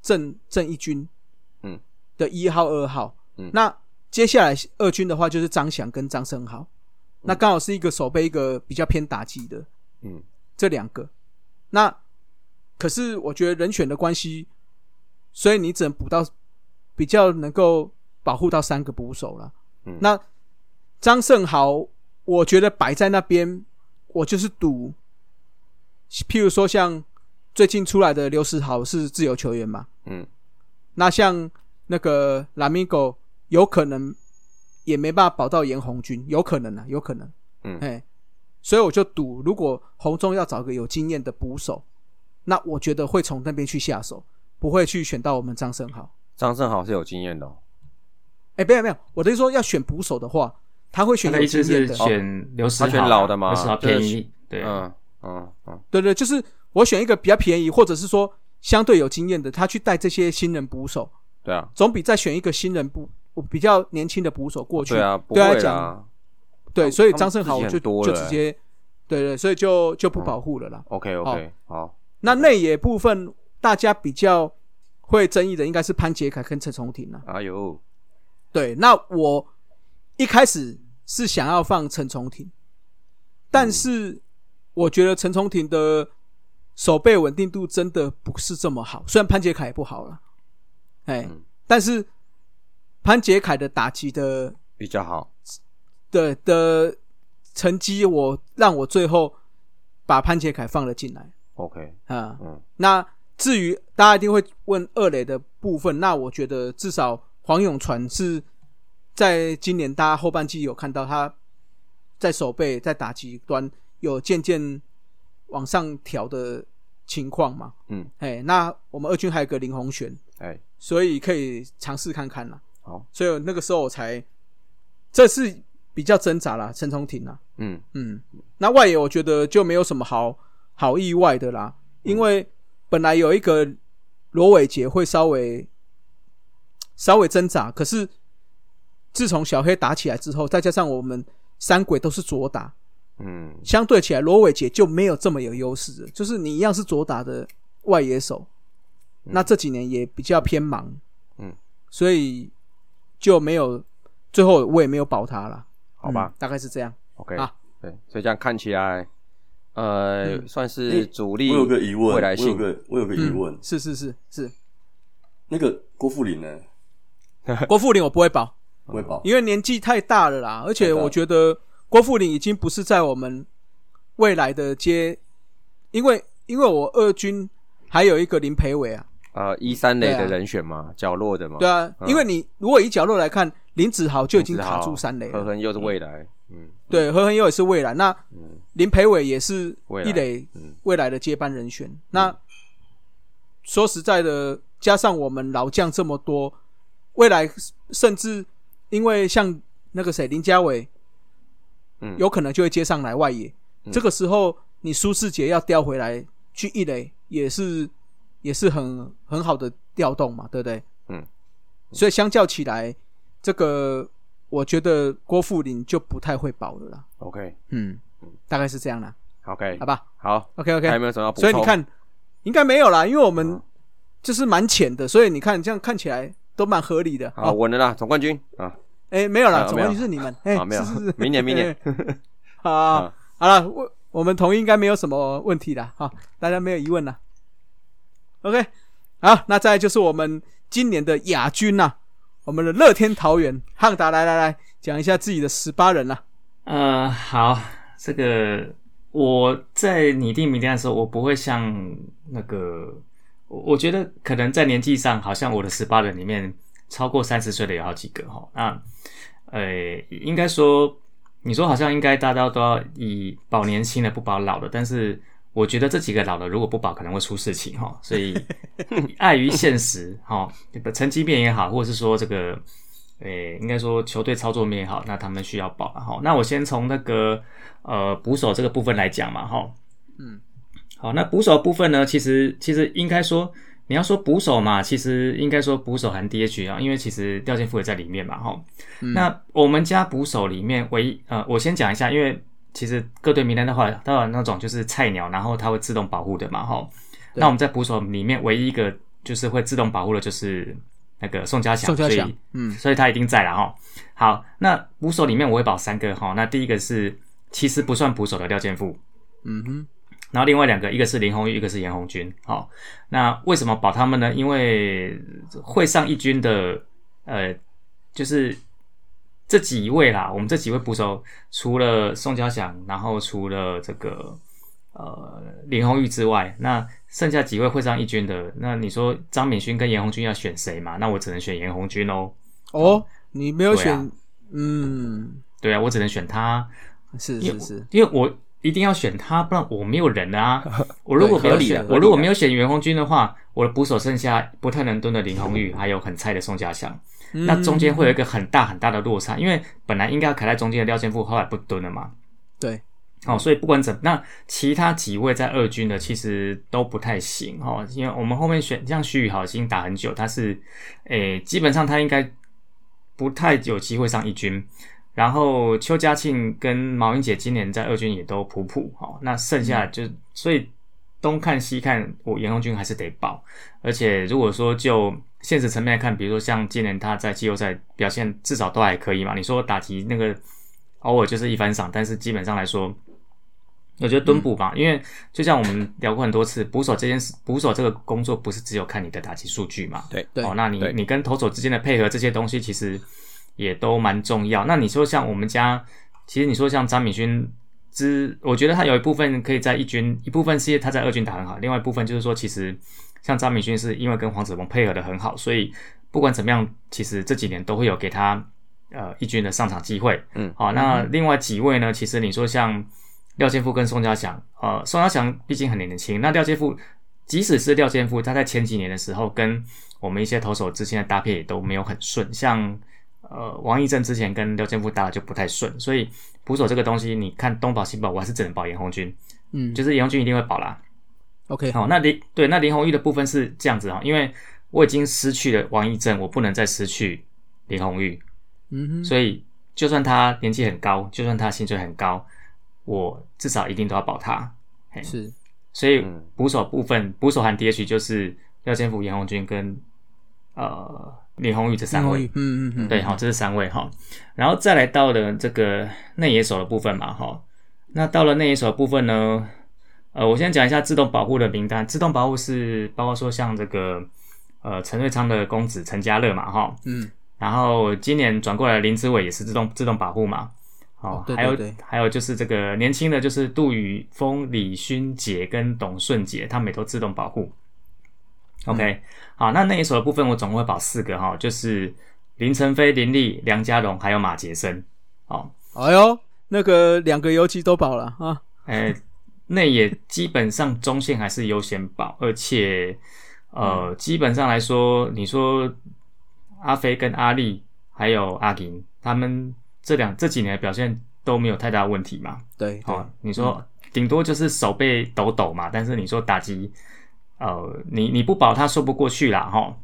正正一军，嗯，的一号、二号，嗯。那接下来二军的话就是张翔跟张胜豪，那刚好是一个守备一个比较偏打击的，嗯。这两个。那可是我觉得人选的关系，所以你只能补到比较能够保护到三个捕手了。嗯那张胜豪，我觉得摆在那边，我就是赌，譬如说像最近出来的刘世豪是自由球员嘛，嗯那像那个拉米狗有可能也没办法保到严红军，有可能啊，有可能。嗯哎，所以我就赌，如果红中要找个有经验的捕手，那我觉得会从那边去下手，不会去选到我们张胜豪。张胜豪是有经验的哦，哎，没有没有，我的意思说要选捕手的话，他会选有经验的。选刘思他选豪老的嘛刘思豪便宜，对，嗯嗯嗯对对，就是我选一个比较便宜，或者是说相对有经验的，他去带这些新人捕手，对啊，总比再选一个新人捕比较年轻的捕手过去。对啊，不对他讲，会啦对，所以张胜豪就多了欸就直接，对对，所以就就不保护了啦。，OK OK，好，那内野部分，大家比较会争议的应该是潘杰凯跟陈崇廷了。哎呦，对，那我一开始是想要放陈崇廷，但是我觉得陈崇廷的手背稳定度真的不是这么好，虽然潘杰凯也不好了，哎，嗯。但是潘杰凯的打击的比较好，的的成绩，我让我最后把潘杰凯放了进来 OK，啊。嗯那至于大家一定会问二垒的部分，那我觉得至少黄永传是在今年大家后半季有看到他在手背在打击端有渐渐往上调的情况嘛。嗯，哎，那我们二军还有个林宏璇，哎，所以可以尝试看看啦。好，所以那个时候我才这是比较挣扎啦，陈崇廷啦。嗯嗯，那外野我觉得就没有什么好好意外的啦，因为本来有一个罗伟杰会稍微稍微挣扎，可是自从小黑打起来之后，再加上我们三鬼都是左打，嗯。相对起来罗伟杰就没有这么有优势了，就是你一样是左打的外野手，那这几年也比较偏忙，嗯，所以就没有最后我也没有保他了，好吧。嗯大概是这样。，OK，啊。对，所以这样看起来，呃，嗯。算是主力，我有个疑问，未来性，个我有个疑问，嗯，是是是是，那个郭富林呢？郭富林我不会保，不会保？因为年纪太大了啦，而且我觉得郭富林已经不是在我们未来的接，因为因为我二军还有一个林培伟啊，呃，一三垒的人选嘛，角落的嘛，对啊，嗯。因为你如果以角落来看，林子豪就已经卡住三垒了，可能又是未来，嗯对，何恒优也是未来，那嗯。林培伟也是一垒嗯。未来的接班人选。那说实在的，加上我们老将这么多，未来甚至因为像那个谁林家伟，嗯，有可能就会接上来外野。嗯。这个时候，你苏世杰要调回来去一垒，也是也是很很好的调动嘛，对不对？嗯，所以相较起来，这个我觉得郭富林就不太会保了啦。，OK。嗯，大概是这样啦，OK，好吧。好，？OK 还有 OK，没有什么要补充？所以你看，应该没有啦，因为我嗯们就是蛮浅的，所以你看这样看起来都蛮合理的。好，稳了啦，总冠军。啊，哎，没有啦，总冠军是你们，哎，啊没有。是是是，明年明年。哎，好。啊。好好了，我我们同意应该没有什么问题的哈，大家没有疑问了。OK，好，那再就是我们今年的亚军呐、我们的乐天桃园汉达来来来讲一下自己的十八人啦、呃，好，这个我在拟定名单的时候，我不会像那个，我我觉得可能在年纪上，好像我的十八人里面超过三十岁的有好几个哈。那呃，应该说，你说好像应该大家都要以保年轻的不保老的，但是我觉得这几个老的如果不保可能会出事情哈，所以 碍于现实哈，成绩面也好，或者是说这个。诶，应该说球队操作面也好，那他们需要保哈。那我先从那个呃捕手这个部分来讲嘛哈。嗯，好，那捕手部分呢，其实其实应该说你要说捕手嘛，其实应该说捕手含 DH 啊，因为其实廖健富也在里面嘛哈。那我们家捕手里面唯一呃，我先讲一下，因为其实各队名单的话，都有那种就是菜鸟，然后它会自动保护的嘛哈。那我们在捕手里面唯一一个就是会自动保护的，就是。那个宋家祥，所以嗯所以他一定在了哈。好，那捕手里面我会保三个哈。那第一个是其实不算捕手的廖建富，嗯哼，然后另外两个一个是林红玉，一个是严红军。好，那为什么保他们呢？因为会上一军的呃，就是这几位啦，我们这几位捕手除了宋家祥，然后除了这个呃林红玉之外，那剩下几位会上一军的，那你说张敏勋跟严红军要选谁嘛？那我只能选严红军哦。哦，你没有选，嗯，对啊，我只能选他，是是是，因为我一定要选他，不然我没有人啊。我如果没有选，我如果没有选袁红军的话，我的捕手剩下不太能蹲的林红玉，还有很菜的宋家祥，嗯那中间会有一个很大很大的落差，因为本来应该要卡在中间的廖健富，后来不蹲了嘛。对，哦，所以不管怎那其他几位在二军的其实都不太行哦，因为我们后面选像徐宇豪已经打很久，他是诶基本上他应该不太有机会上一军。然后邱家庆跟毛英姐今年在二军也都普普哦，那剩下就、所以东看西看，我严红军还是得保。而且如果说就现实层面来看，比如说像今年他在季后赛表现至少都还可以嘛，你说打击那个偶尔就是一番赏，但是基本上来说，我觉得蹲捕吧，因为就像我们聊过很多次，捕手这件事，捕手这个工作不是只有看你的打击数据嘛，对对哦，那你你跟投手之间的配合这些东西，其实也都蛮重要。那你说像我们家，其实你说像张敏勋之，我觉得他有一部分可以在一军，一部分是因为他在二军打很好，另外一部分就是说，其实像张敏勋是因为跟黄子鹏配合的很好，所以不管怎么样，其实这几年都会有给他呃一军的上场机会。嗯，好，那另外几位呢？其实你说像廖健富跟宋家祥，呃，宋家祥毕竟很年轻，那廖健富即使是廖健富，他在前几年的时候跟我们一些投手之间的搭配也都没有很顺，像呃王义正之前跟刘建富打的就不太顺，所以捕手这个东西，你看东保西保，我还是只能保严红军，嗯，就是严红军一定会保啦。OK，好，那林对那林红玉的部分是这样子哦，因为我已经失去了王义正，我不能再失去林红玉，嗯哼，所以就算他年纪很高，就算他薪水很高，我至少一定都要保他。嘿。是。所以嗯捕手部分，捕手含 DH 就是廖建福、严红军跟呃林红玉这三位。嗯嗯嗯，对，好，这是三位哈，然后再来到了这个内野手的部分嘛，哈，那到了内野手的部分呢，呃，我先讲一下自动保护的名单。自动保护是包括说像这个呃陈瑞昌的公子陈家乐嘛，哈，嗯，然后今年转过来的林志伟也是自动自动保护嘛，哦还有还有就是这个年轻的就是杜宇峰、李勋杰跟董顺杰，他们也都自动保护。OK，、好，那内野手的部分我总共会保四个哈，就是林晨飞、林立、梁家荣还有马杰森。哦，哎呦，那个两个游击都保了啊，呃，内野基本上中线还是优先保，而且呃，基本上来说，你说阿飞跟阿力还有阿银，他们这两这几年的表现都没有太大问题嘛。对，好哦，你说顶多就是手背抖抖嘛，但是你说打击，呃，你你不保他说不过去啦，哈。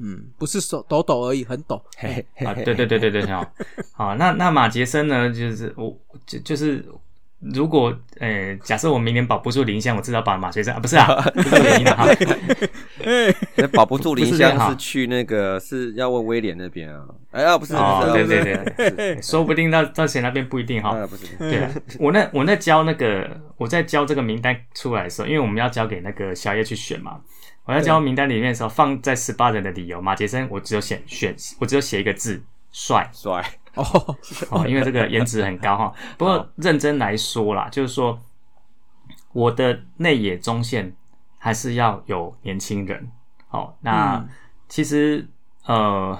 嗯，不是手抖抖而已，很抖，嘿嘿嘿啊，对对对对对，好，好，那那马杰森呢，就是我就就是如果呃，假设我明年保不住林香，我至少保马学生啊，不是啊，不是这个原因啊。哈 保不住林香是去那个是要问威廉那边啊？哎呀，不是，哦，不是对对，不对，是。说不定到到谁那边不一定哈。啊不是，对。啊，我那我那交那个我在交这个名单出来的时候，因为我们要交给那个小叶去选嘛，我在交名单里面的时候，放在十八人的理由，马杰森我只有选选，我只有写一个字帅帅，哦，哦，因为这个颜值很高哈。不过认真来说啦，就是说我的内野中线还是要有年轻人。哦，那嗯其实呃，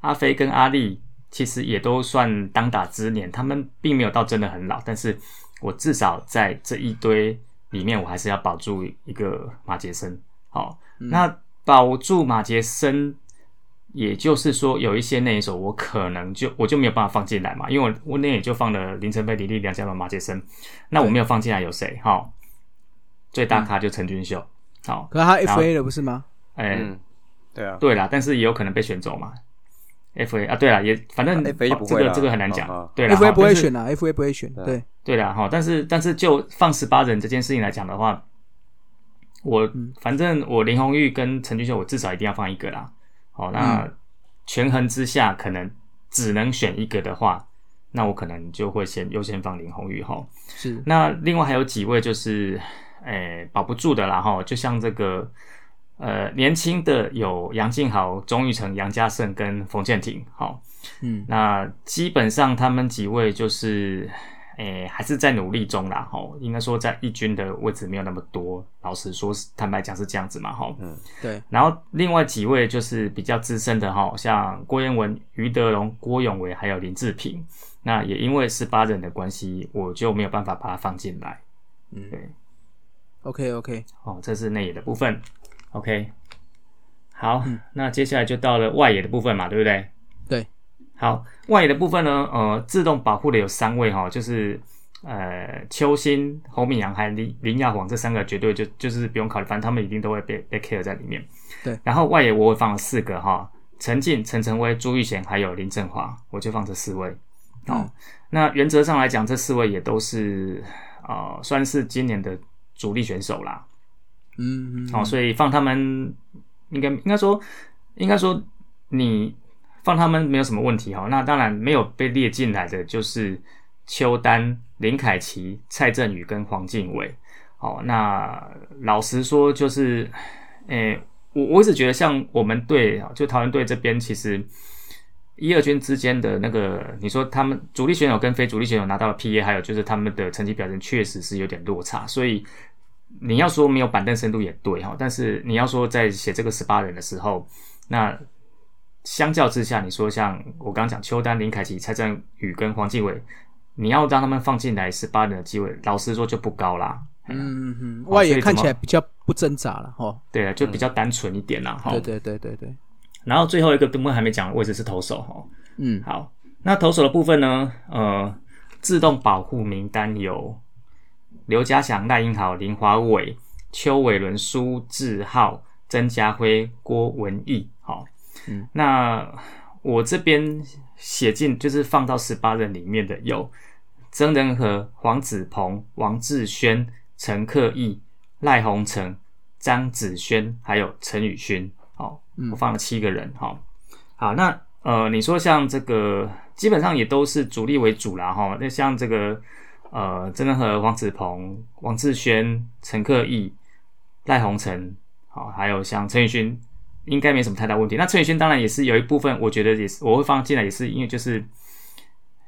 阿飞跟阿力其实也都算当打之年，他们并没有到真的很老，但是我至少在这一堆里面，我还是要保住一个马杰森。好、那保住马杰森，也就是说有一些那一首我可能就我就没有办法放进来嘛，因为我我那也就放了林晨飞、李丽、梁家龙、马杰森，那我没有放进来有谁？好、最大咖就陈俊秀。好、可是他 FA 了不是吗？哎、嗯，对啊，对啦，但是也有可能被选走嘛。F A 啊，对啦，也反正、这个不会啦这个很难讲。对啦但是不会选啊，FA 不会选，对对，对啦哈，但是但是就放十八人这件事情来讲的话，我、嗯反正我林红玉跟陈俊秀，我至少一定要放一个啦。好，那嗯。权衡之下，可能只能选一个的话，那我可能就会先优先放林红玉哈。是，那另外还有几位就是，诶、保不住的啦哈，就像这个，呃，年轻的有杨敬豪、钟玉成、杨家胜跟冯建廷，好，嗯，那基本上他们几位就是，诶、还是在努力中啦，吼，应该说在一军的位置没有那么多，老实说是，坦白讲是这样子嘛，吼，嗯对，然后另外几位就是比较资深的哈，像郭彦文、于德龙、郭永维还有林志平。那也因为是八人的关系，我就没有办法把他放进来。嗯对，，OK OK，哦，这是内野的部分。OK，好，那接下来就到了外野的部分嘛，对不对？对，好，外野的部分呢，呃，自动保护的有三位哈，就是呃邱兴、侯敏阳还有林林亚煌这三个绝对就就是不用考虑，反正他们一定都会被被 care 在里面。对，然后外野我会放了四个哈，陈进、陈晨威、朱玉贤还有林振华，我就放这四位。哦，嗯那原则上来讲，这四位也都是呃算是今年的主力选手啦。嗯，嗯哦，所以放他们应该应该说应该说你放他们没有什么问题哈。那当然没有被列进来的就是邱丹、林凯奇、蔡振宇跟黄靖伟。好，那老实说就是，诶、我我一直觉得像我们队啊，就桃园队这边其实。一二军之间的那个，你说他们主力选手跟非主力选手拿到了 PA，还有就是他们的成绩表现确实是有点落差，所以你要说没有板凳深度也对哈，但是你要说在写这个十八人的时候，那相较之下，你说像我刚刚讲邱丹、林凯奇、蔡振宇跟黄继伟，你要让他们放进来十八人的机会，老实说就不高啦。嗯，嗯嗯，哦外野看起来比较不挣扎了哈。对啊，就比较单纯一点啦。哈、对对对对对，然后最后一个部分还没讲的位置是投手哈。嗯，好，那投手的部分呢？呃，自动保护名单有刘家祥、赖英豪、林华伟、邱伟伦、苏志浩、曾家辉、郭文义。好，嗯，那我这边写进就是放到十八人里面的有曾仁和、黄子鹏、王志轩、陈克义、赖鸿成、张子轩，还有陈宇勋。好，我放了七个人。好，好，那呃，你说像这个，基本上也都是主力为主啦，哈。那像这个呃，曾仁和、黄子鹏、王志轩、陈克义、赖鸿成，好，还有像陈宇勋，应该没什么太大问题。那陈宇轩当然也是有一部分，我觉得也是我会放进来，也是因为就是，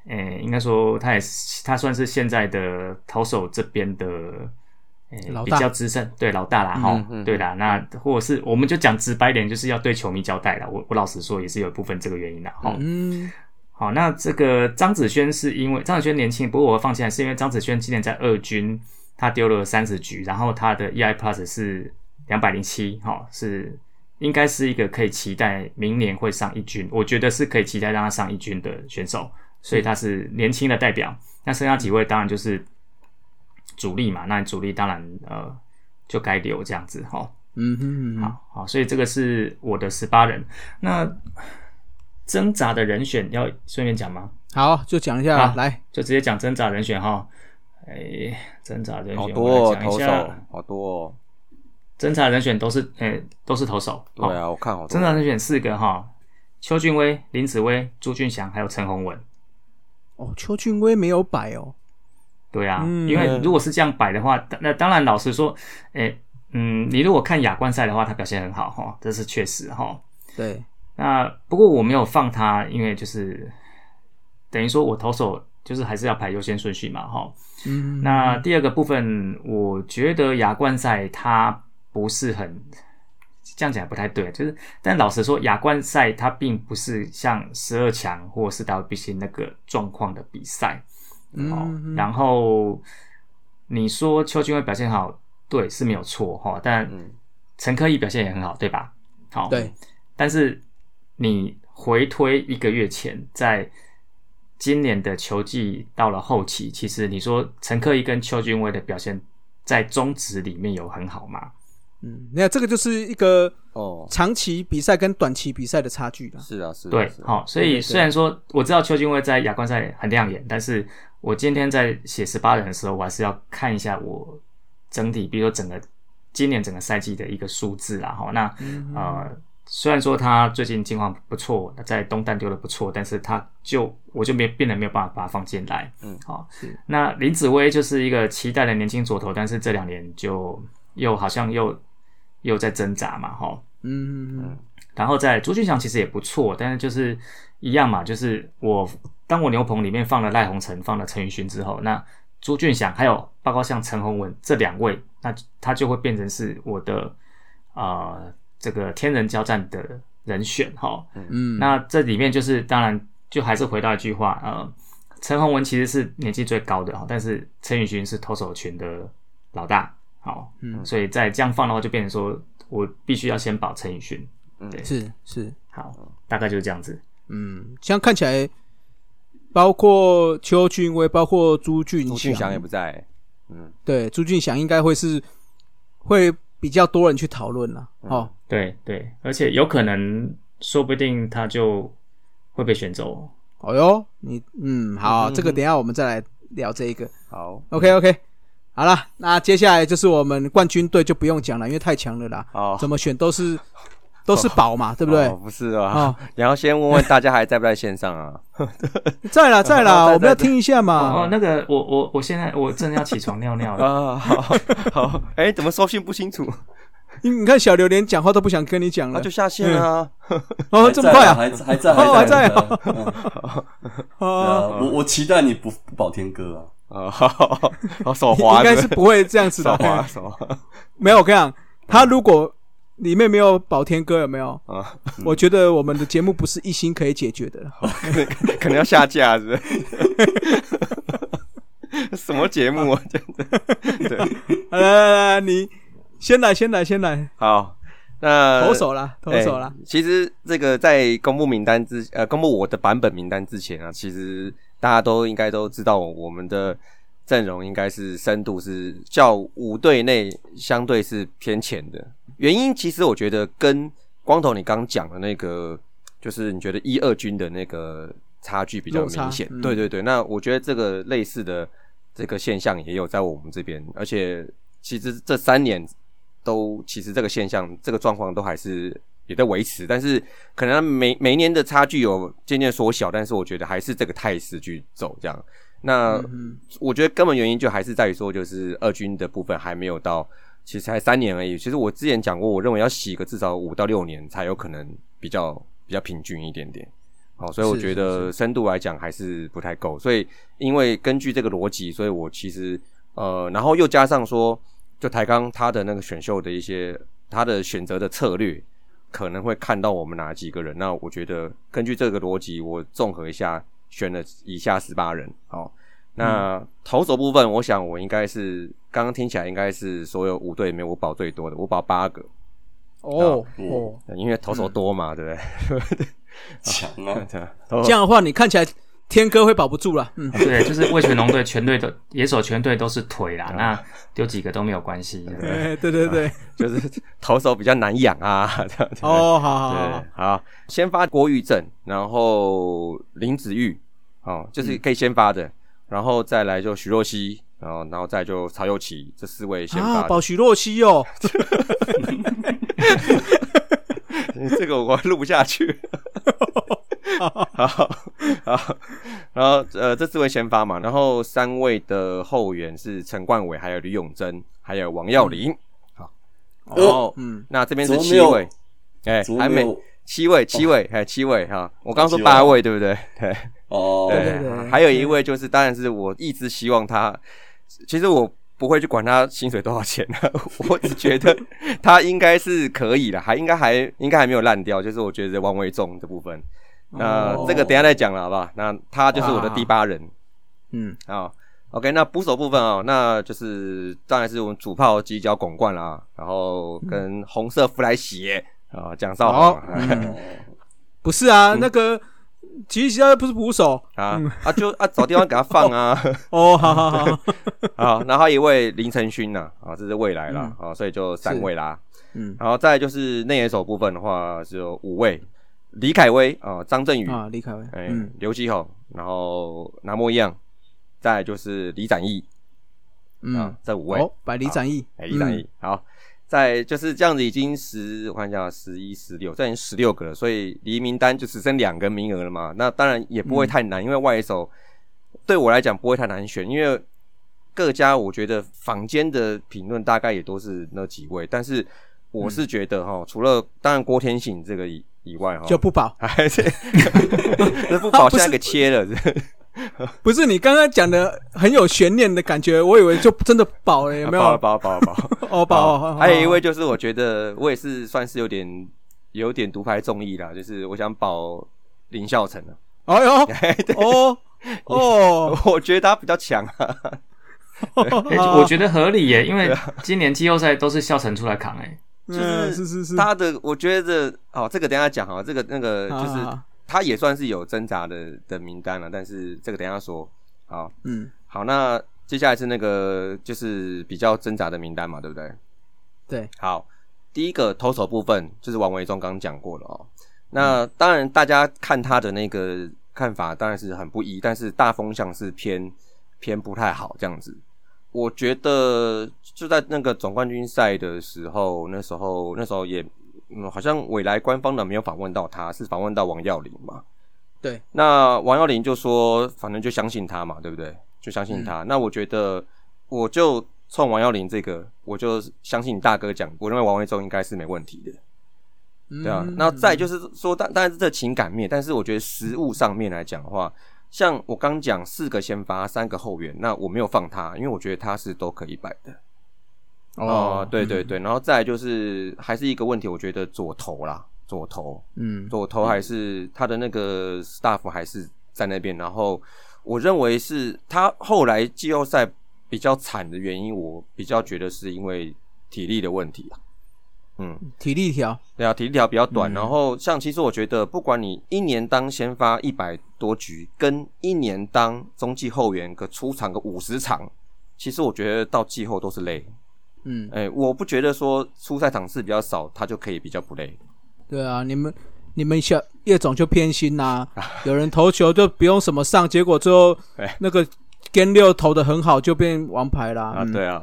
诶、应该说他也是他算是现在的投手这边的。诶比较资深，对老大啦，哈、嗯嗯对啦，那或者是我们就讲直白一点，就是要对球迷交代了。我我老实说，也是有一部分这个原因的，哈、嗯，好，那这个张子萱是因为张子萱年轻，不过我放进来是因为张子萱今年在二军他丢了三十局，然后他的 EI Plus 是两百零七，哈，是应该是一个可以期待明年会上一军，我觉得是可以期待让他上一军的选手，所以他是年轻的代表。那剩下几位当然就是主力嘛，那主力当然呃就该留这样子哈。嗯哼嗯哼，好好，所以这个是我的十八人。那挣扎的人选要顺便讲吗？好，就讲一下好来，就直接讲挣扎人选哈。哎，挣扎人选好多哦，我来讲投手一下，好多哦。挣扎人选都是呃都是投手。对啊，我看好多。挣扎人选四个哈，邱俊威、林子威、朱俊祥还有陈宏文。哦，邱俊威没有摆哦，对啊，嗯因为如果是这样摆的话，那当然老实说，诶，嗯，你如果看亚冠赛的话，他表现很好哈，这是确实哈。对，那不过我没有放他，因为就是等于说我投手就是还是要排优先顺序嘛哈。嗯，那第二个部分，我觉得亚冠赛它不是很这样讲也不太对，就是但老实说，亚冠赛它并不是像十二强或者是 WBC 那个状况的比赛。哦嗯，然后你说邱俊威表现好，对是没有错哈，但嗯陈科义表现也很好，对吧？好，对，但是你回推一个月前，在今年的球季到了后期，其实你说陈科义跟邱俊威的表现在中职里面有很好吗？嗯，那这个就是一个哦，长期比赛跟短期比赛的差距了。是啊，是啊，是，啊对好、所以虽然说我知道邱俊威在亚冠赛很亮眼，但是我今天在写十八人的时候，我还是要看一下我整体，比如说整个今年整个赛季的一个数字啦。哈，那、呃，虽然说他最近情况不错，在东蛋丢的不错，但是他就我就没变得没有办法把他放进来。嗯好、那林子威就是一个期待的年轻左投，但是这两年就又好像又又在挣扎嘛，哈。嗯嗯然后在朱俊祥其实也不错，但是就是一样嘛，就是我当我牛棚里面放了赖鸿成，放了陈宇勋之后，那朱俊祥还有包括像陈宏文这两位，那他就会变成是我的呃这个天人交战的人选哈。嗯，那这里面就是当然就还是回到一句话，呃，陈宏文其实是年纪最高的哈，但是陈宇勋是投手群的老大，好，嗯。所以在这样放的话，就变成说我必须要先保陈宇勋。对，是是，好，大概就是这样子。嗯，这样看起来，包括邱俊威，包括朱俊朱俊祥也不在，嗯，对，朱俊祥应该会是会比较多人去讨论了。哦，对对，而且有可能，说不定他就会被选走。哦哟，你嗯好，嗯。这个等一下我们再来聊这一个。好，OK OK，好了，那接下来就是我们冠军队就不用讲了，因为太强了啦，哦，怎么选都是都是宝嘛，对不对哦？不是啊哦，然后先问问大家还在不在线上啊？在 啦在啦，在我们要在听一下嘛哦，那个，我我我现在我真的要起床尿尿了。啊，好好，哎，怎么收讯不清楚？你你看小榴连讲话都不想跟你讲了那就，下线啊。哦，这么快啊？还在还在哦还在啊，我我期待你不不保天哥啊。啊，好好好手滑，应该是不会这样子手的。滑手滑没有，我跟你讲，他如果里面没有宝天哥，有没有？啊，我觉得我们的节目不是一心可以解决的。可能要下架是不是？什么节目啊？这样子，对，来来来来，你先来，先来，先来，好，那投手啦，投手啦哎。其实这个在公布名单之呃，公布我的版本名单之前啊，其实大家都应该都知道，我们的阵容应该是深度是较五队内相对是偏浅的。原因其实我觉得跟光头你刚讲的那个，就是你觉得一二军的那个差距比较明显。嗯对对对，那我觉得这个类似的这个现象也有在我们这边，而且其实这三年都其实这个现象这个状况都还是也在维持，但是可能每每一年的差距有渐渐缩小，但是我觉得还是这个态势去走这样。那、嗯我觉得根本原因就还是在于说，就是二军的部分还没有到，其实才三年而已。其实我之前讲过，我认为要洗个至少五到六年才有可能比较比较平均一点点。好，所以我觉得深度来讲还是不太够。所以因为根据这个逻辑，所以我其实呃，然后又加上说，就台钢他的那个选秀的一些他的选择的策略，可能会看到我们哪几个人。那我觉得根据这个逻辑，我综合一下，选了以下十八人。好，那投手部分，我想我应该是刚刚听起来应该是所有五队里面我保最多的，我保八个，哦嗯哦，因为投手多嘛，对不对？强 啊！这样的话，你看起来天哥会保不住了。嗯，对，就是味全龙队全队的野手全队都是腿啦，那丢几个都没有关系。对不对哎，对就是投手比较难养啊，这样子。哦，好好好，好，先发郭玉正，然后林子玉，哦，就是可以先发的，然后再来就徐若曦，然后然后再就曹佑齐这四位先啊，发保许若曦哦，的，这个我录不下去。好好，然后呃，这四位先发嘛，然后三位的后援是陈冠伟，还有吕永贞，还有王耀林。好，然后嗯，那这边是七位，哎，还没七位，七位，哎，七位哈。我刚刚说八位，对不对？对哦，对还有一位就是，当然是我一直希望他，其实我不会去管他薪水多少钱的，我只觉得他应该是可以的，还应该还应该还没有烂掉，就是我觉得王维忠的部分。那哦这个等下再讲了，好不好？那他就是我的第八人。嗯，好，OK，那捕手部分哦，那就是当然是我们主炮犄角拱冠啦，然后跟红色弗莱鞋啊，蒋少好。豪嗯。不是啊，那个吉吉他不是捕手。啊啊，就啊找地方给他放啊。哦，好好好，好，然后一位林晨勋呐，啊，这是未来啦，啊，所以就三位啦。嗯。然后再就是内野手部分的话，是有五位：李凯威啊、张振宇、啊，李凯威，哎、嗯，刘基宏，然后南模一样，再来就是李展毅啊嗯，，这五位。哦，百李展翼，哎，李展毅，好，再就是这样子，已经十，我看一下，十一、十六，这已经十六个了，所以离名单就只剩两个名额了嘛。那当然也不会太难，因为外野手对我来讲不会太难选，因为各家我觉得坊间的评论大概也都是那几位，但是我是觉得哈，除了当然郭天醒这个以以外哈，就不保。还是这不保现在给切了，不是你刚刚讲的很有悬念的感觉，我以为就真的保了，有没有？保了保了保了保了。哦，保，好还有一位就是我觉得我也是算是有点有点独排众议啦，就是我想保林孝成啊，哎呦，哦哦，我觉得他比较强啊。欸我觉得合理耶，因为今年季后赛都是孝成出来扛哎。嗯是是是，他的我觉得哦，这个等一下讲哈，这个那个就是啊他也算是有挣扎的的名单了，但是这个等一下说。好，嗯，好，那接下来是那个就是比较挣扎的名单嘛，对不对？对，好，第一个投手部分就是王维忠刚刚讲过了哦。那当然，大家看他的那个看法当然是很不一，但是大风向是偏偏不太好这样子。我觉得就在那个总冠军赛的时候，那时候那时候也嗯，好像未来官方的没有访问到他，是访问到王耀林嘛。对，那王耀林就说，反正就相信他嘛，对不对？就相信他。那我觉得，我就冲王耀林这个，我就相信大哥讲，我认为王维忠应该是没问题的，对啊。嗯那再就是说，当当然是这情感面，但是我觉得实物上面来讲的话，像我刚讲四个先发，三个后援，那我没有放他，因为我觉得他是都可以摆的。哦，对对对，然后再来就是还是一个问题，我觉得左投啦，左投，嗯，左投还是他的那个 staff 还是在那边，然后我认为是他后来季后赛比较惨的原因，我比较觉得是因为体力的问题啊嗯，体力条，对啊，体力条比较短，嗯然后像其实我觉得，不管你一年当先发一百多局，跟一年当中继后援个出场个五十场，其实我觉得到季后都是累。嗯，哎、我不觉得说出赛场次比较少，他就可以比较不累。对啊，你们你们小叶总就偏心呐、有人投球就不用什么上，结果最后哎那个 Gen 六投的很好，就变王牌啦。啊，嗯对啊，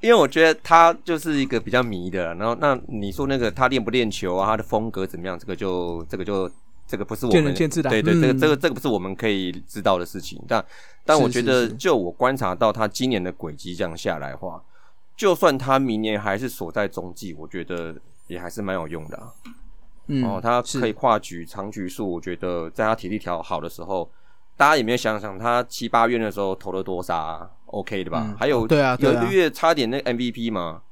因为我觉得他就是一个比较迷的，然后那你说那个他练不练球啊，他的风格怎么样，这个就这个就这个不是我们见仁见智的。对对，嗯这个这个这个不是我们可以知道的事情，但但我觉得就我观察到他今年的轨迹这样下来的话，就算他明年还是锁在中继，我觉得也还是蛮有用的、啊。嗯，哦，他可以跨局长局数，我觉得在他体力条好的时候，大家有没有想想他七八月的时候投了多少、啊、？OK 的吧？嗯还有对啊有一个月差点那 MVP 嘛，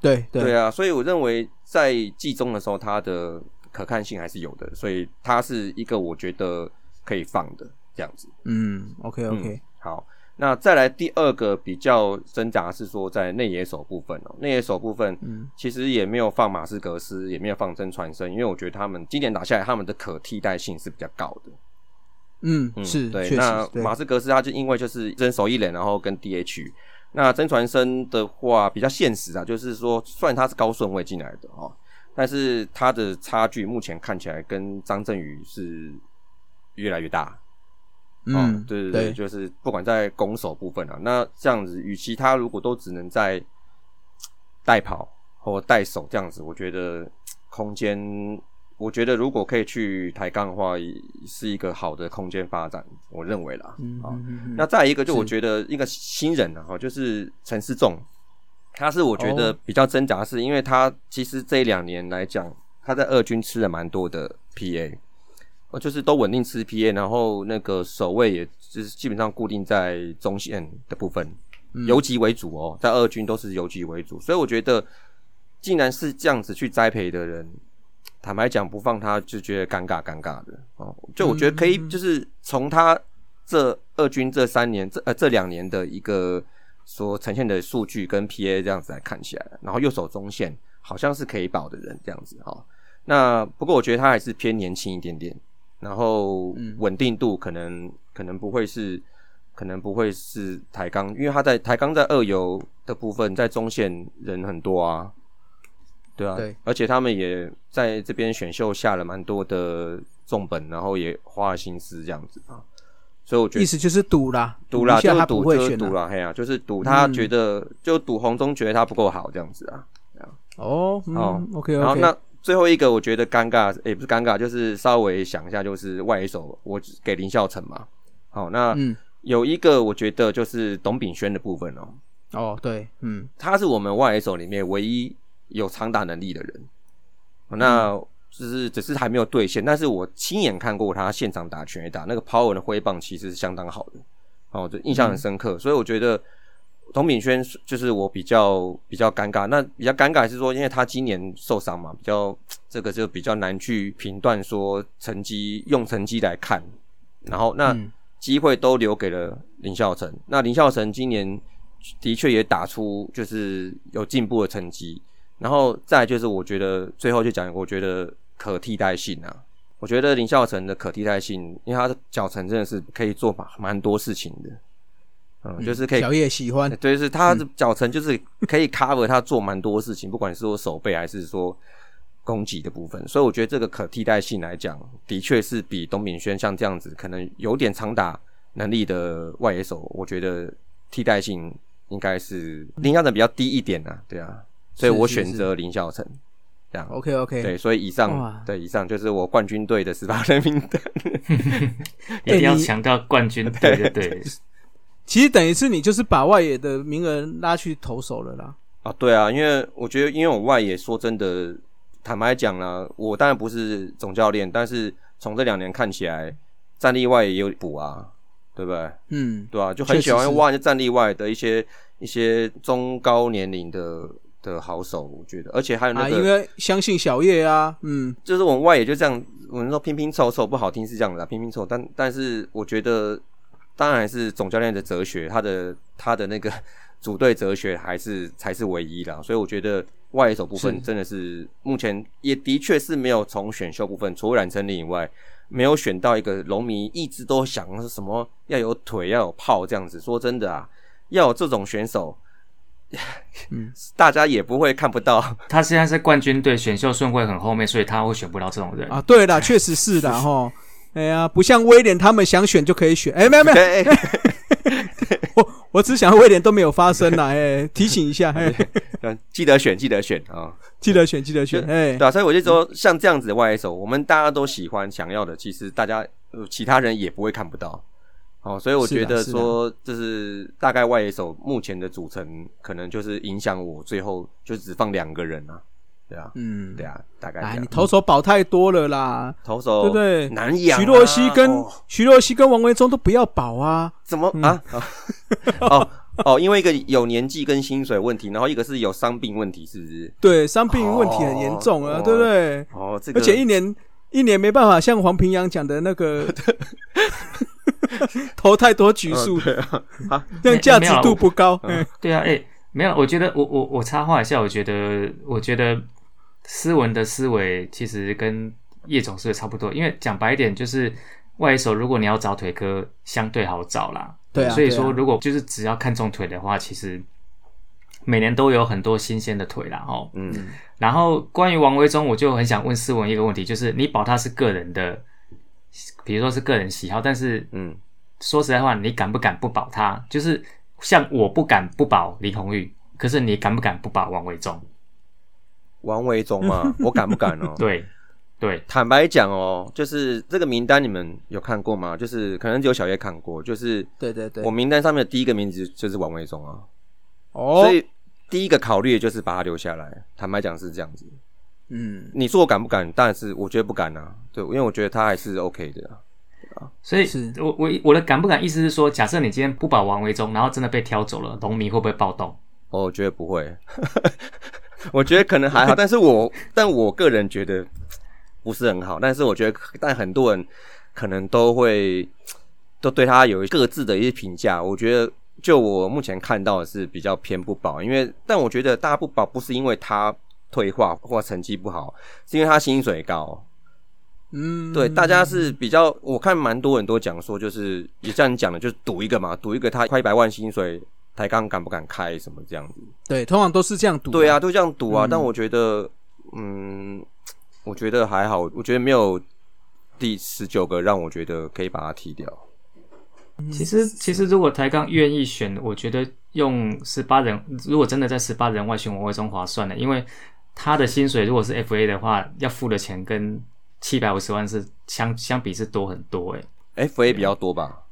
对对对啊，所以我认为在季中的时候，他的可看性还是有的，所以他是一个我觉得可以放的这样子。嗯，OK 嗯 OK，好，那再来第二个比较挣扎是说在内野手部分哦，内野手部分，嗯其实也没有放马斯格斯，也没有放真传生，因为我觉得他们今年打下来，他们的可替代性是比较高的。嗯嗯，是，对。那马斯格斯他就因为就是真手一垒，然后跟 DH。那曾传生的话比较现实啊，就是说虽然他是高顺位进来的哦，但是他的差距目前看起来跟张振宇是越来越大。嗯，对对对就是不管在攻守部分啊，那这样子，与其他如果都只能在带跑或带手这样子，我觉得空间，我觉得如果可以去抬杠的话，也是一个好的空间发展，我认为啦。嗯啊，那再一个，就我觉得一个新人啊，哈，就是陈思仲，他是我觉得哦比较挣扎，是因为他其实这一两年来讲，他在二军吃了蛮多的 PA，呃，就是都稳定吃 PA，然后那个守卫也就是基本上固定在中线的部分，游击为主哦，在二军都是游击为主，所以我觉得既然是这样子去栽培的人，坦白讲不放他就觉得尴尬尴尬的。哦，就我觉得可以，就是从他这二军这三年这呃这两年的一个所呈现的数据跟 PA 这样子来看起来，然后右手中线好像是可以保的人这样子哈、哦。那不过我觉得他还是偏年轻一点点，然后稳定度可能可能不会是可能不会是台钢，因为他在台钢在二游的部分在中线人很多啊，对啊，对。而且他们也在这边选秀下了蛮多的重本，然后也花了心思这样子。啊，所以我觉得意思就是赌啦，赌啦，就是赌不会选啦。就是赌啦，嘿啊，就是赌他嗯觉得、就赌红中觉得他不够好这样子啊。哦，嗯哦，OK 然后那最后一个我觉得尴尬，也、不是尴尬，就是稍微想一下，就是外一手我只给林孝成嘛。好，那嗯，有一个我觉得就是董炳轩的部分哦，哦，对，嗯，他是我们外一手里面唯一有长打能力的人。那就是只是还没有兑现，但是我亲眼看过他现场打全垒打，那个 power 的挥棒其实是相当好的，哦，就印象很深刻。所以我觉得董炳轩就是我比较比较尴尬。那比较尴尬是说，因为他今年受伤嘛，比较这个就比较难去评断说成绩用成绩来看，然后那嗯机会都留给了林孝成。那林孝成今年的确也打出就是有进步的成绩，然后再来就是我觉得最后就讲，我觉得可替代性啊，我觉得林孝成的可替代性，因为他的脚程真的是可以做蛮蛮多事情的，嗯，就是可以小叶喜欢，对，就是他的脚程就是可以 cover 他做蛮多事情，不管是说手背还是说攻击的部分，所以我觉得这个可替代性来讲，的确是比董炳轩像这样子可能有点长打能力的外野手，我觉得替代性应该是林孝成比较低一点啊，对啊，所以我是选择林孝成。这样 OK OK，对，所以以上对以上就是我冠军队的十八人名单。一定要强调冠军，队对对，其实等于是你就是把外野的名额拉去投手了啦。啊，对啊，因为我觉得，因为我外野说真的，坦白讲啦，我当然不是总教练，但是从这两年看起来，战力外也有补啊，对不对？嗯，对啊，就很喜欢挖人家战力外的一些一些中高年龄的的好手，我觉得，而且还有那啊，个，因为相信小叶啊，嗯，就是我们外野就这样，我们说拼拼凑凑不好听是这样的啦，拼拼凑，但但是我觉得，当然是总教练的哲学，他的他的那个 组队哲学还是才是唯一啦，所以我觉得外野手部分真的是目前也的确是没有从选秀部分，除了冉成林以外，没有选到一个龙迷一直都想是什么要有腿要有炮这样子，说真的啊，要有这种选手。嗯，大家也不会看不到，他现在是冠军队，选秀顺位很后面，所以他会选不到这种人。啊，对啦，确实是的 哈。哎呀，不像威廉他们想选就可以选，哎，没有没有，对，我我只想威廉都没有发生啦，哎，提醒一下，哎，嗯记得选，记得选啊。记得选，记得选，哎。对，啊，所以我就说，像这样子的外一手，我们大家都喜欢、想要的，其实大家、呃、其他人也不会看不到。哦，所以我觉得说，就是大概外野手目前的组成，可能就是影响我最后就只放两个人啊，对啊，嗯对，啊，大概这哎，样你。投手保太多了啦，投手对不对？难养啊、徐若曦跟哦徐若曦跟王维忠都不要保啊，怎么啊？哦哦，因为一个有年纪跟薪水问题，然后一个是有伤病问题，是不是？对，伤病问题很严重啊，哦对不对？哦，这个而且一年一年没办法像黄平阳讲的那个 投太多局数，对啊，这样价值度不高。嗯嗯对啊，哎、没有，我觉得我我我插话一下，我觉得我觉得思文的思维其实跟叶总思维差不多，因为讲白一点就是外野手，如果你要找腿哥，相对好找啦。对啊所以说如果就是只要看中腿的话，其实每年都有很多新鲜的腿啦，哦。嗯，然后关于王维忠，我就很想问思文一个问题，就是你保他是个人的，比如说是个人喜好，但是嗯说实在话，你敢不敢不保他？就是像我不敢不保林红玉，可是你敢不敢不保王维忠？王维忠嘛，我敢不敢哦？对对，坦白讲哦，就是这个名单你们有看过吗？就是可能只有小叶看过，就是对对对我，名单上面的第一个名字就是王维忠啊，哦所，以第一个考虑的就是把他留下来。坦白讲是这样子。嗯，你说我敢不敢？当然是我觉得不敢啊，对，因为我觉得他还是 OK 的啊。所以是我我我的敢不敢意思是说，假设你今天不保王维忠，然后真的被挑走了，农民会不会暴动？哦我觉得不会，我觉得可能还好，但是我但我个人觉得不是很好，但是我觉得，但很多人可能都会都对他有各自的一些评价。我觉得，就我目前看到的是比较偏不保，因为但我觉得大家不保不是因为他退化或成绩不好，是因为他薪水高。嗯，对，大家是比较，我看蛮多人都讲说，就是也像你讲的，就是赌一个嘛，赌一个他快一百万薪水，台钢敢不敢开什么这样子。对，通常都是这样赌，对啊，，都这样赌啊。嗯但我觉得，嗯，我觉得还好，我觉得没有第十九个让我觉得可以把它踢掉。其实其实如果台钢愿意选，我觉得用十八人，如果真的在十八人外选我会中划算的，因为他的薪水如果是 FA 的话，要付的钱跟七百五十万是相相比是多很多诶、F A 比较多吧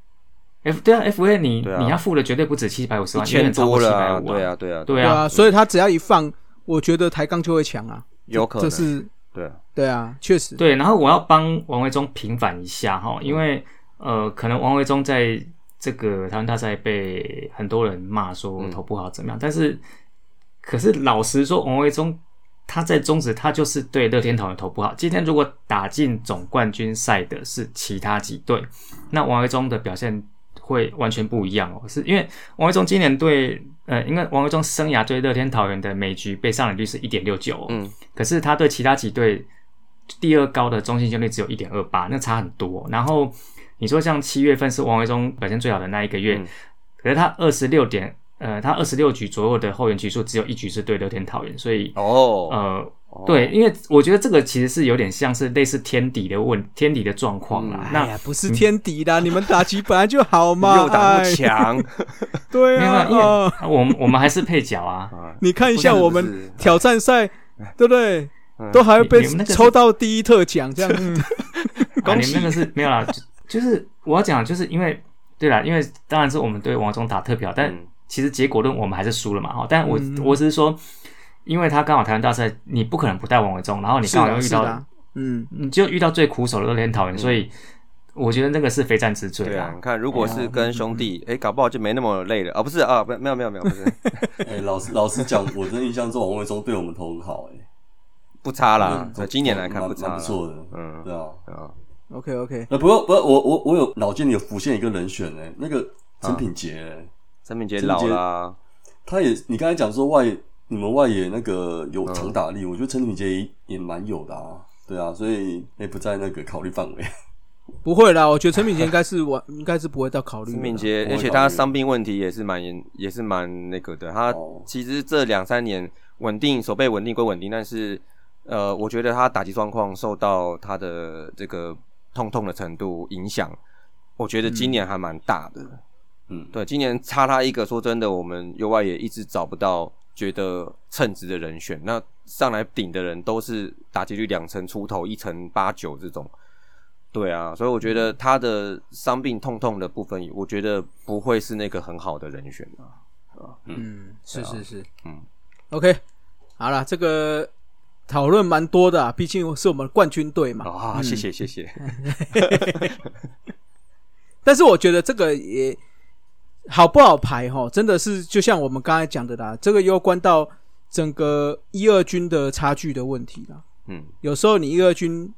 ，F 对啊，FA 你、啊。你要付的绝对不止七百五十万，远千远超过多了啊，七百五对啊，对啊，对啊。对啊，所以他只要一放，我觉得抬杠就会强啊，有可能。这是对。啊，对啊，确实，对，然后我要帮王维忠平反一下哈，因为呃，可能王维忠在这个台湾大赛被很多人骂说嗯。投不好怎么样，但是可是老实说，王维忠他在中职他就是对乐天桃园投不好。今天如果打进总冠军赛的是其他几队，那王维忠的表现会完全不一样哦，是因为王维忠今年对呃，因为王维忠生涯对乐天桃园的每局被上垒率是一点六九，嗯，可是他对其他几队第二高的中心胜率只有一点二八，那差很多。然后你说像七月份是王维忠表现最好的那一个月，嗯可是他二十六点呃，他二十六局左右的后援局数只有一局是对乐天桃园，所以哦，呃。对，因为我觉得这个其实是有点像是类似天敌的问天敌的状况啦。那哎呀，不是天敌啦，你们打击本来就好 嘛，又打不哎强，对没有，啊，因为哦我们我们还是配角啊。你看一下我们挑战赛，对不对？都还会被抽到第一特奖，这样，嗯啊，你们那个是没有啦，就就是我要讲，就是因为对啦，因为当然是我们对王总打特票，但嗯其实结果论我们还是输了嘛哈。但我、嗯我只是说，因为他刚好台湾大赛，你不可能不带王伟忠，然后你刚好又遇到嗯，你就遇到最苦手的乐天桃园，所以我觉得那个是非战之罪对啊。看，如果是跟兄弟，哎，搞不好就没那么累了。啊，不是啊，不，没有没有没有，不是，哎、老实老实讲，我真的印象中王卫忠对我们都很好、哎，不差啦在，今年来看不差不错的，嗯。对啊。啊，OK OK，呃，不过不过我我我有脑筋里有浮现一个人选哎、那个陈品杰、哎陈敏杰老啦，他也你刚才讲说外你们外野那个有长打力，我觉得陈敏杰也也蛮有的啊，对啊，所以也不在那个考虑范围。不会啦，我觉得陈敏杰应该是我 应该是不会到考虑。陈敏杰，而且他伤病问题也是蛮严，也是蛮那个的。他哦其实这两三年稳定手背稳定归稳定，但是呃，我觉得他打击状况受到他的这个痛痛的程度影响，我觉得今年还蛮大的。嗯，对，今年差他一个，说真的，我们右外也一直找不到觉得称职的人选。那上来顶的人都是打击率两成出头，一成八九这种。对啊，所以我觉得他的伤病痛痛的部分，我觉得不会是那个很好的人选啊。嗯，是是是，嗯，OK，好了，这个讨论蛮多的啊，毕竟是我们冠军队嘛。啊，谢谢谢谢。但是我觉得这个也好不好排哈，真的是就像我们刚才讲的啦，这个又关到整个一二军的差距的问题啦。嗯有时候你一二军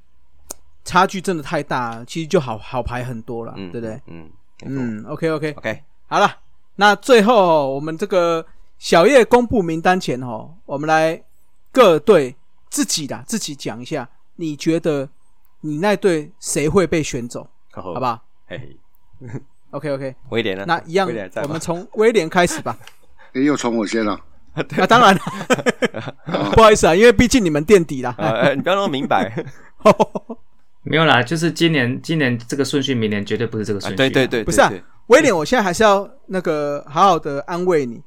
差距真的太大，其实就好好排很多了，嗯，对不对？？嗯嗯，OK OK，，OK，好了，那最后哦我们这个小叶公布名单前哦，我们来各队自己的自己讲一下，你觉得你那队谁会被选走，好好不？好嘿，？OK OK，威廉呢？那一样我们从 威廉开始吧。诶又从我先了。啊，当然了，不好意思啊，因为毕竟你们垫底啦。呃，呃你不要那么明白。没有啦，就是今年今年这个顺序，明年绝对不是这个顺啊，序、对对，对，不是啊威廉，我现在还是要那个好好的安慰你。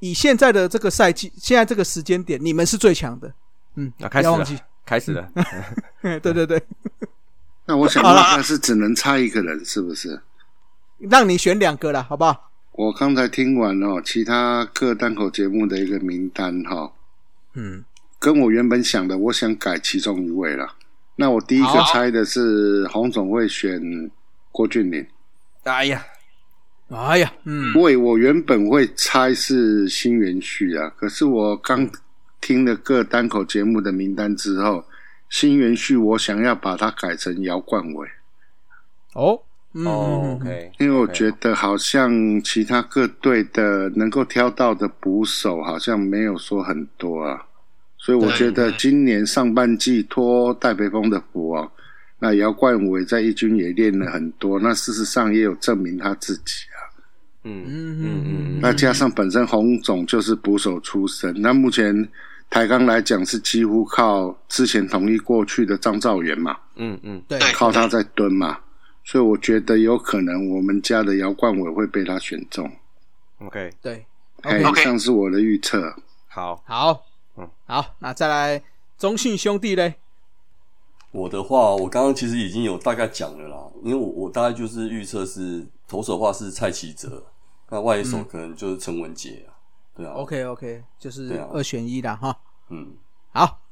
以现在的这个赛季，现在这个时间点，你们是最强的。嗯，啊开始了。开始了，对对对，那我想问，他是只能差一个人是不是？让你选两个了，好不好？我刚才听完哦，其他各单口节目的一个名单哈、嗯，跟我原本想的，我想改其中一位了。那我第一个猜的是洪总会选郭俊霖，哎呀，哎呀，嗯，因为我原本会猜是新元旭啊，可是我刚听了各单口节目的名单之后，新元旭我想要把它改成姚冠伟，哦，嗯哦因为我觉得好像其他各队的能够挑到的捕手好像没有说很多啊，所以我觉得今年上半季托戴培峰的福哦，那姚冠伟在一军也练了很多，那事实上也有证明他自己啊。嗯嗯嗯嗯嗯那加上本身洪总就是捕手出身，那目前台钢来讲是几乎靠之前同意过去的张兆元嘛，嗯嗯，对，靠他在蹲嘛，所以我觉得有可能我们家的姚冠伟会被他选中。，OK，对。哎，，OK，以上是我的预测。好，好，嗯。好，那再来中信兄弟嘞，我的话，我刚刚其实已经有大概讲了啦，因为我我大概就是预测是投手话是蔡奇哲，那外一手可能就是陈文杰啊，对啊。OK OK，就是对啊。二选一啦哈。嗯，好，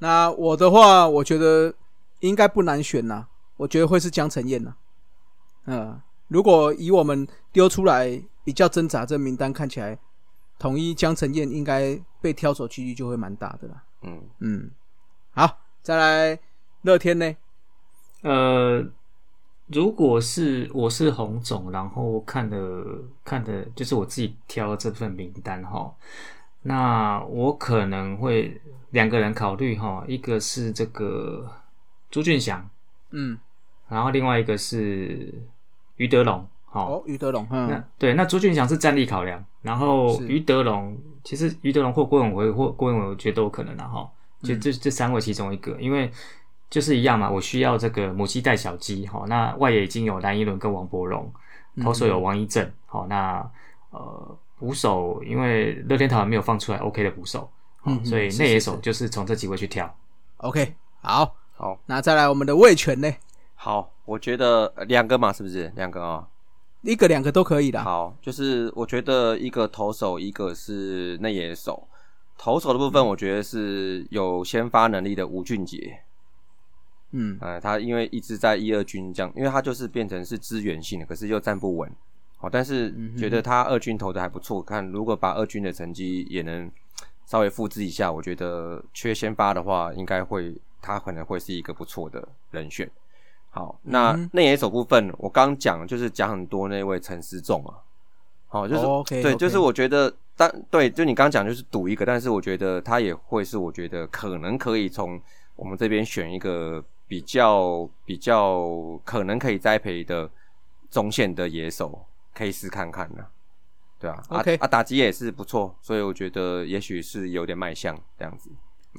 那我的话，我觉得应该不难选呐，我觉得会是江晨燕呐。嗯，如果以我们丢出来比较挣扎这名单看起来，统一江承彦应该被挑走几率就会蛮大的啦。嗯，嗯，好，再来乐天呢？呃，如果是我是洪总，然后看的看的就是我自己挑这份名单哈，那我可能会两个人考虑哈，一个是这个朱俊祥，嗯，然后另外一个是于德龙，好、哦，于德龙，那嗯，对，那朱俊祥是战力考量，然后于德龙，其实于德龙或郭永辉或郭永伟，我觉得都有可能的哈。就这这三位其中一个，因为就是一样嘛，我需要这个母鸡带小鸡，哦，那外野已经有蓝一伦跟王柏荣，投手有王一正，好，那呃捕手因为乐天桃还没有放出来 OK 的捕手，所以内野手就是从这几位去挑。OK，好，好，那再来我们的卫权呢？好，我觉得呃两个嘛，是不是两个啊？一个两个都可以的。好，就是我觉得一个投手，一个是内野手。投手的部分，我觉得是有先发能力的吴俊杰，嗯，呃，他因为一直在一二军这样，因为他就是变成是支援性的，可是又站不稳。好，但是觉得他二军投的还不错，看如果把二军的成绩也能稍微复制一下，我觉得缺先发的话，应该会他可能会是一个不错的人选。好，那嗯哼。内野手部分，我刚讲就是讲很多那位陈思仲啊，好，就是、哦，OK，对就是我觉得，但对，就你刚讲就是赌一个，但是我觉得他也会是我觉得可能可以从我们这边选一个比较比较可能可以栽培的中线的野手，可以试看看呢、对啊 OK 啊啊，打击也是不错，所以我觉得也许是有点卖相这样子。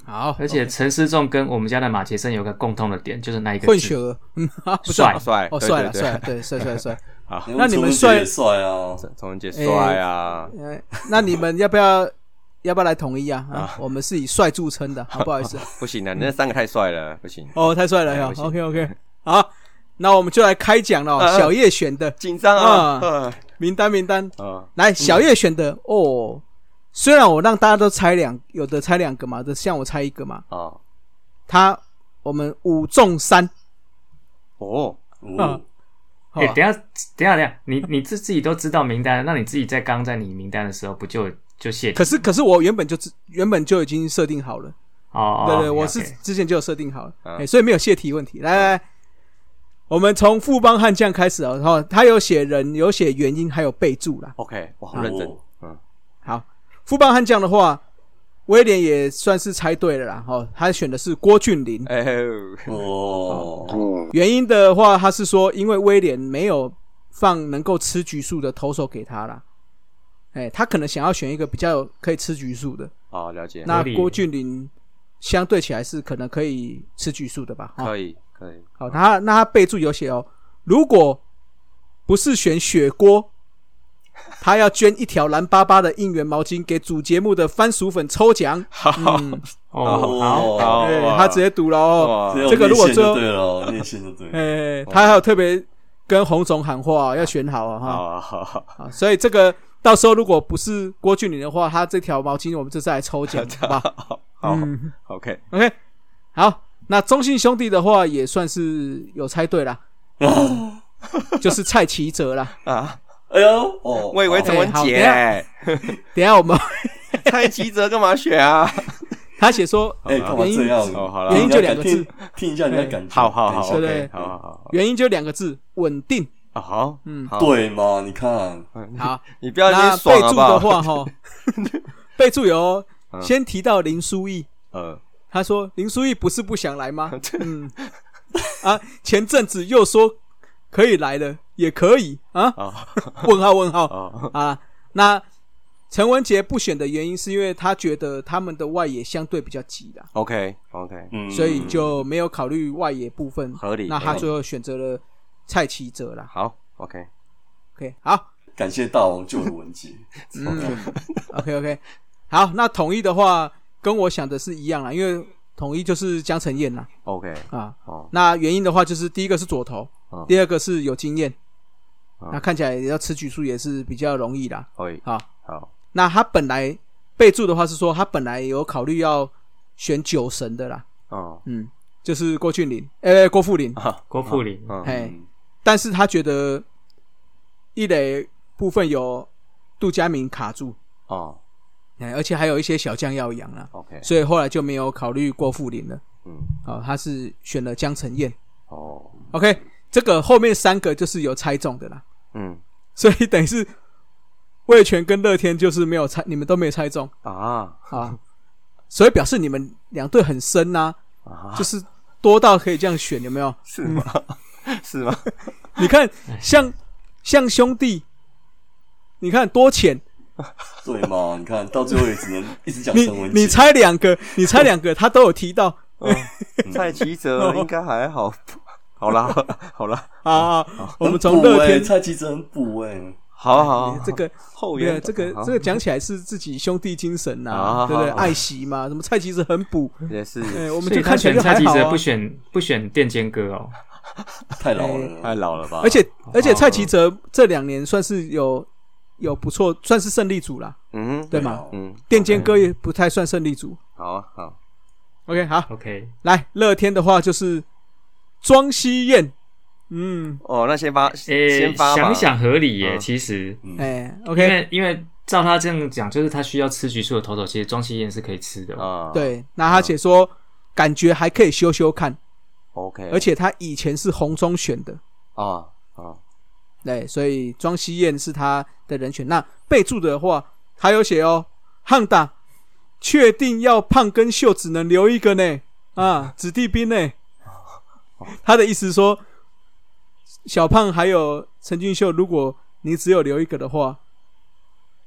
好，而且陈思仲跟我们家的马杰森有个共通的点，就是那一个混血儿，帅。啊帅哦，帅了帅了，对，帅帅帅。好，那你们帅也帅啊，陈文杰帅啊，呃，那你们要不要 要不要来统一啊？啊，我们是以帅著称的，好不好意思。不行的，那三个太帅了，不行。哦，太帅了呀，OK OK，好，那我们就来开奖了小叶选的。紧张啊！呃名单名单，呃来，小叶选的。哦。虽然我让大家都猜两，有的猜两个嘛，的像我猜一个嘛。啊。他我们五中三，哦，五，好等下，等下，等下，你你自自己都知道名单，那你自己在刚在你名单的时候不就就泄题可是可是我原本就知原本就已经设定好了。哦，对对我是之前就有设定好了，嗯。哎，所以没有泄题问题。来来来，我们从富邦悍将开始哦，然后他有写人，有写原因，还有备注啦。OK，我好认真。哦。嗯，好，富邦悍将的话，威廉也算是猜对了啦。哦，他选的是郭俊霖。哎呦，哦，哦，原因的话，他是说因为威廉没有放能够吃局数的投手给他啦。哎，他可能想要选一个比较可以吃局数的。哦了解，那郭俊霖相对起来是可能可以吃局数的吧？哈可以，可以。好，他那他备注有写哦，如果不是选雪锅，他要捐一条蓝巴巴的应援毛巾给主节目的番薯粉抽奖。好，哦，好，好哎他直接赌了哦。哇这个如果最后对了哦，内线就对。哎，他还有特别跟洪总喊话，要选好啊哈。好好好，啊，所以这个到时候如果不是郭俊霖的话，他这条毛巾我们这次来抽奖，好吧？好，OK，，OK，好，那中信兄弟的话也算是有猜对啦，就是蔡奇哲啦。啊，哎呦，哦，我以为陈文杰哎嘞，等一下我们 蔡奇哲干嘛选啊？他写说哎，干嘛这样？哦好了原因就两个字听，听一下你的感觉。好好好，OK，好好好，原因就两个字，稳定。啊好，嗯好，对嘛？你看，好，你不要在那那边爽备注？的话哈，备注有哦嗯先提到林书义，呃，他说林书义不是不想来吗？嗯，啊，前阵子又说可以来了，也可以啊？啊问号问号啊啊？那陈文杰不选的原因是因为他觉得他们的外野相对比较急啦，，OK OK，嗯，所以就没有考虑外野部分。合理那他最后选择了蔡奇哲啦。好，OK，OK，好，感谢大王救了文杰。嗯，OK OK，好，那统一的话跟我想的是一样啦，因为统一就是江承燕啦 OK，啊。哦，那原因的话，就是第一个是左投，嗯第二个是有经验，嗯那看起来要吃局数也是比较容易啦。可以，好，好，那他本来备注的话是说，他本来有考虑要选九神的啦，哦，嗯，就是郭俊霖，呃，郭富林，郭富林，嗯，嘿，嗯。但是他觉得一垒部分有杜佳明卡住，哦。哎，而且还有一些小将要养啦，，OK，所以后来就没有考虑郭富林了。嗯，哦，他是选了江承燕。哦，OK，这个后面三个就是有猜中的啦，嗯。所以等于是魏权跟乐天就是没有猜，你们都没有猜中。啊。啊，所以表示你们两队很深呐、啊，就是多到可以这样选，有没有？是吗？是吗？你看，像像兄弟，你看多浅，对嘛？你看到最后也只能一直讲你陈文杰。你猜两个，你猜两个，他都有提到。蔡奇哲应该还好，好啦，好啦，啊。我们从乐天蔡奇哲很补哎，好好，这个后援这个这个讲起来是自己兄弟精神呐、啊对不对？爱惜嘛，什么蔡其实很补，也是。哎，我们就看起来选蔡奇哲就还好啊。不选不选垫肩哥哦，太老哎。了。太老了吧？而且而且蔡奇哲这两年算是有有不错，算是胜利组啦，嗯，对吗？嗯，垫肩哥也不太算胜利组。好啊，好，OK，好，OK，来乐天的话就是庄西燕，嗯，哦，那先发，诶、先发想一想合理耶，嗯。其实，哎因，OK，为因为照他这样讲，就是他需要吃橘树的头头，其实庄西燕是可以吃的。啊，对，那他且说感觉还可以修修看，，OK，而且他以前是红中选的，啊啊，对，所以庄西燕是他的人选。那备注的话，还有写哦，汉大确定要胖跟秀只能留一个呢，啊，子弟兵呢。他的意思是说，小胖还有陈俊秀，如果你只有留一个的话，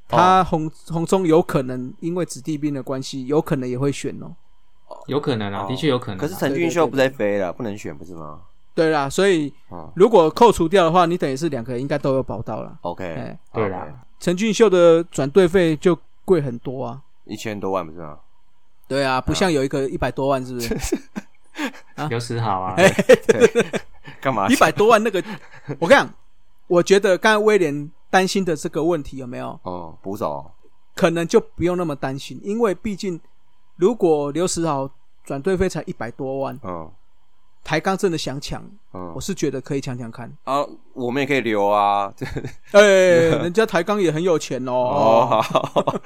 他红红中有可能因为子弟兵的关系，有可能也会选哦。有可能啊，哦的确有可能啊、可是陈俊秀不在飞了，不能选不是吗？对啦，所以啊如果扣除掉的话，你等于是两个应该都有保到了。，OK，哎对啦，陈俊秀的转队费就贵很多啊。一千多万不是吗？对啊，不像有一个一百多万，是不是？刘时好啊，干嘛？一百多万那个，我跟你讲，我觉得刚才威廉担心的这个问题有没有，哦，捕手。可能就不用那么担心，因为毕竟如果刘石豪转队费才一百多万，嗯。台钢真的想抢，嗯。我，是觉得可以抢抢看。啊，我们也可以留啊。哎、人家台钢也很有钱哦，哦，好，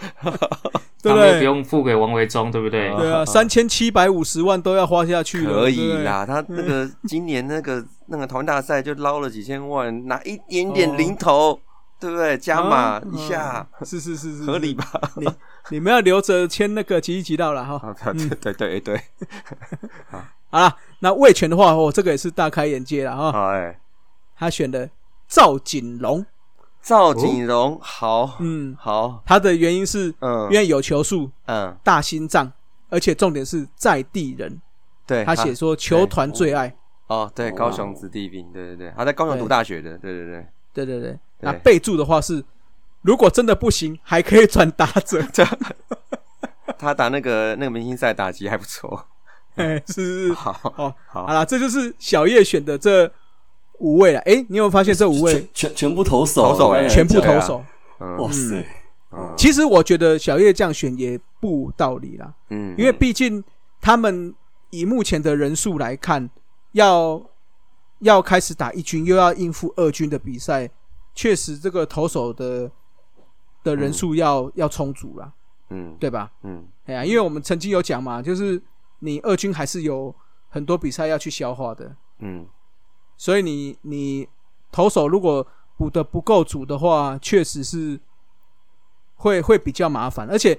对不他们又不？用付给王维忠，对不对？对啊，三千七百五十万都要花下去了，可以啦。他那个今年那个那个台湾大赛就捞了几千万，拿一点点零头，对不对？加码啊一下，嗯是是是是，合理吧？你你们要留着签那个吉一吉到了哈。啊，对对对对，好了，那魏权的话，哦，这个也是大开眼界了哈。哎，他选的赵锦龙，赵锦荣，好，嗯，好，他的原因是嗯，因为有球速、嗯，大心脏，而且重点是在地人。对，他写说球团最爱，哦，对，高雄子弟兵，对对对，他在高雄读大学的，对对对，对对对，那备注的话是，如果真的不行，还可以转打者。他打那个那个明星赛打击还不错。哎，是是好哦，好。好了，这就是小叶选的这五位了。哎，你有没有发现这五位？全全全部投手，投手哎全部投手？哇塞，嗯。其实我觉得小叶这样选也不无道理啦，嗯，因为毕竟他们以目前的人数来看，要要开始打一军，又要应付二军的比赛，确实这个投手的的人数要、要充足啦，嗯。对吧？嗯。哎呀，因为我们曾经有讲嘛，就是你二军还是有很多比赛要去消化的，嗯所以你你投手如果补的不够足的话，确实是会会比较麻烦，而且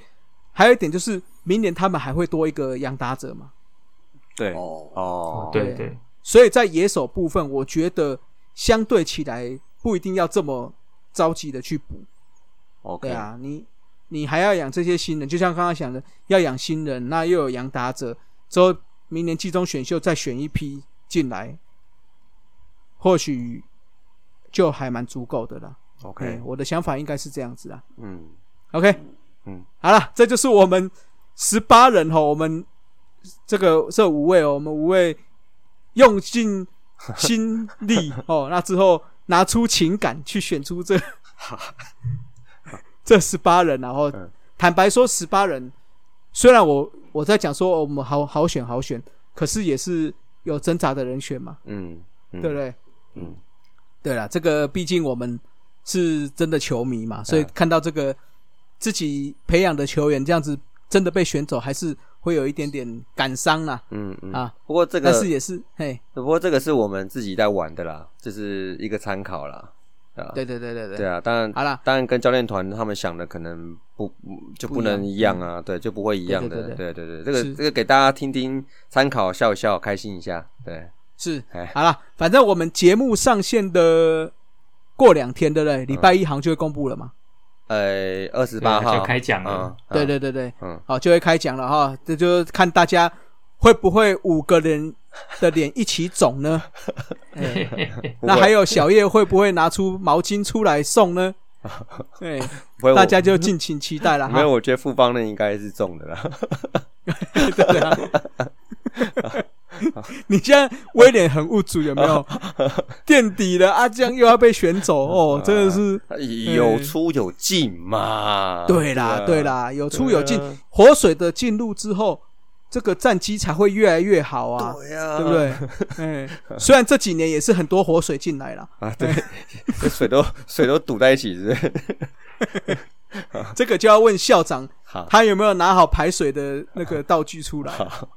还有一点就是，明年他们还会多一个洋打者嘛，对。哦，哦。对对。对，所以在野手部分，我觉得相对起来不一定要这么着急的去补，，OK。对啊，你你还要养这些新人，就像刚刚讲的，要养新人，那又有洋打者，之后明年季中选秀再选一批进来，或许就还蛮足够的了。哎 OK，我的想法应该是这样子啊。嗯。OK，嗯，好了，这就是我们十八人哈，我们这个这五位哦，我们五位用尽心力 哦，那之后拿出情感去选出这 这十八人，然后嗯。坦白说，十八人虽然我我在讲说、哦我们好好选好选，可是也是有挣扎的人选嘛，嗯嗯，对不对？嗯。对了，这个毕竟我们是真的球迷嘛，所以看到这个自己培养的球员这样子真的被选走，还是会有一点点感伤啦。嗯嗯。啊，不过这个但是也是，嘿，不过这个是我们自己在玩的啦，就是一个参考啦。对啊，对对对对对，对啊，当然，好啦。当然跟教练团他们想的可能不就不能一样啊，对，就不会一样的，对对对对，这个这个给大家听听参考，笑一笑，开心一下，对，是哎，好了，反正我们节目上线的过两天，对不对？礼拜一好像就会公布了嘛。呃，二十八号就开奖了嗯对，对对对，嗯好，就会开奖了哈。这就看大家会不会五个人的脸一起肿呢？哎那还有小叶会不会拿出毛巾出来送呢？对，大家就敬请期待了哈没。有，我觉得富邦的应该是中的啦，对啊，你现在威廉很无助，有没有？垫底了，阿江又要被选走哦，真的是。有出有进嘛，对啦，啊。对，啦，有出有进。活水的进入之后，这个战绩才会越来越好啊，对呀，对不对？哎，虽然这几年也是很多活水进来了，啊，对，这水都水都堵在一起，是不是？这个就要问校长，他有没有拿好排水的那个道具出来？好，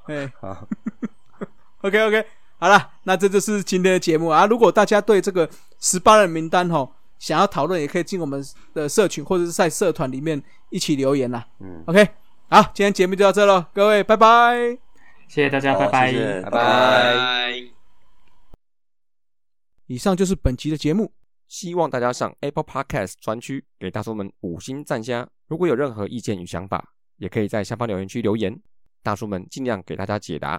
，OK OK，好了，那这就是今天的节目啊。如果大家对这个十八人名单吼想要讨论，也可以进我们的社群或者是在社团里面一起留言啦。嗯，OK，好，今天节目就到这喽，各位拜拜。谢谢大家，好拜拜。谢谢拜拜。以上就是本集的节目，希望大家上 Apple Podcast 专区给大叔们五星赞加。如果有任何意见与想法，也可以在下方留言区留言，大叔们尽量给大家解答。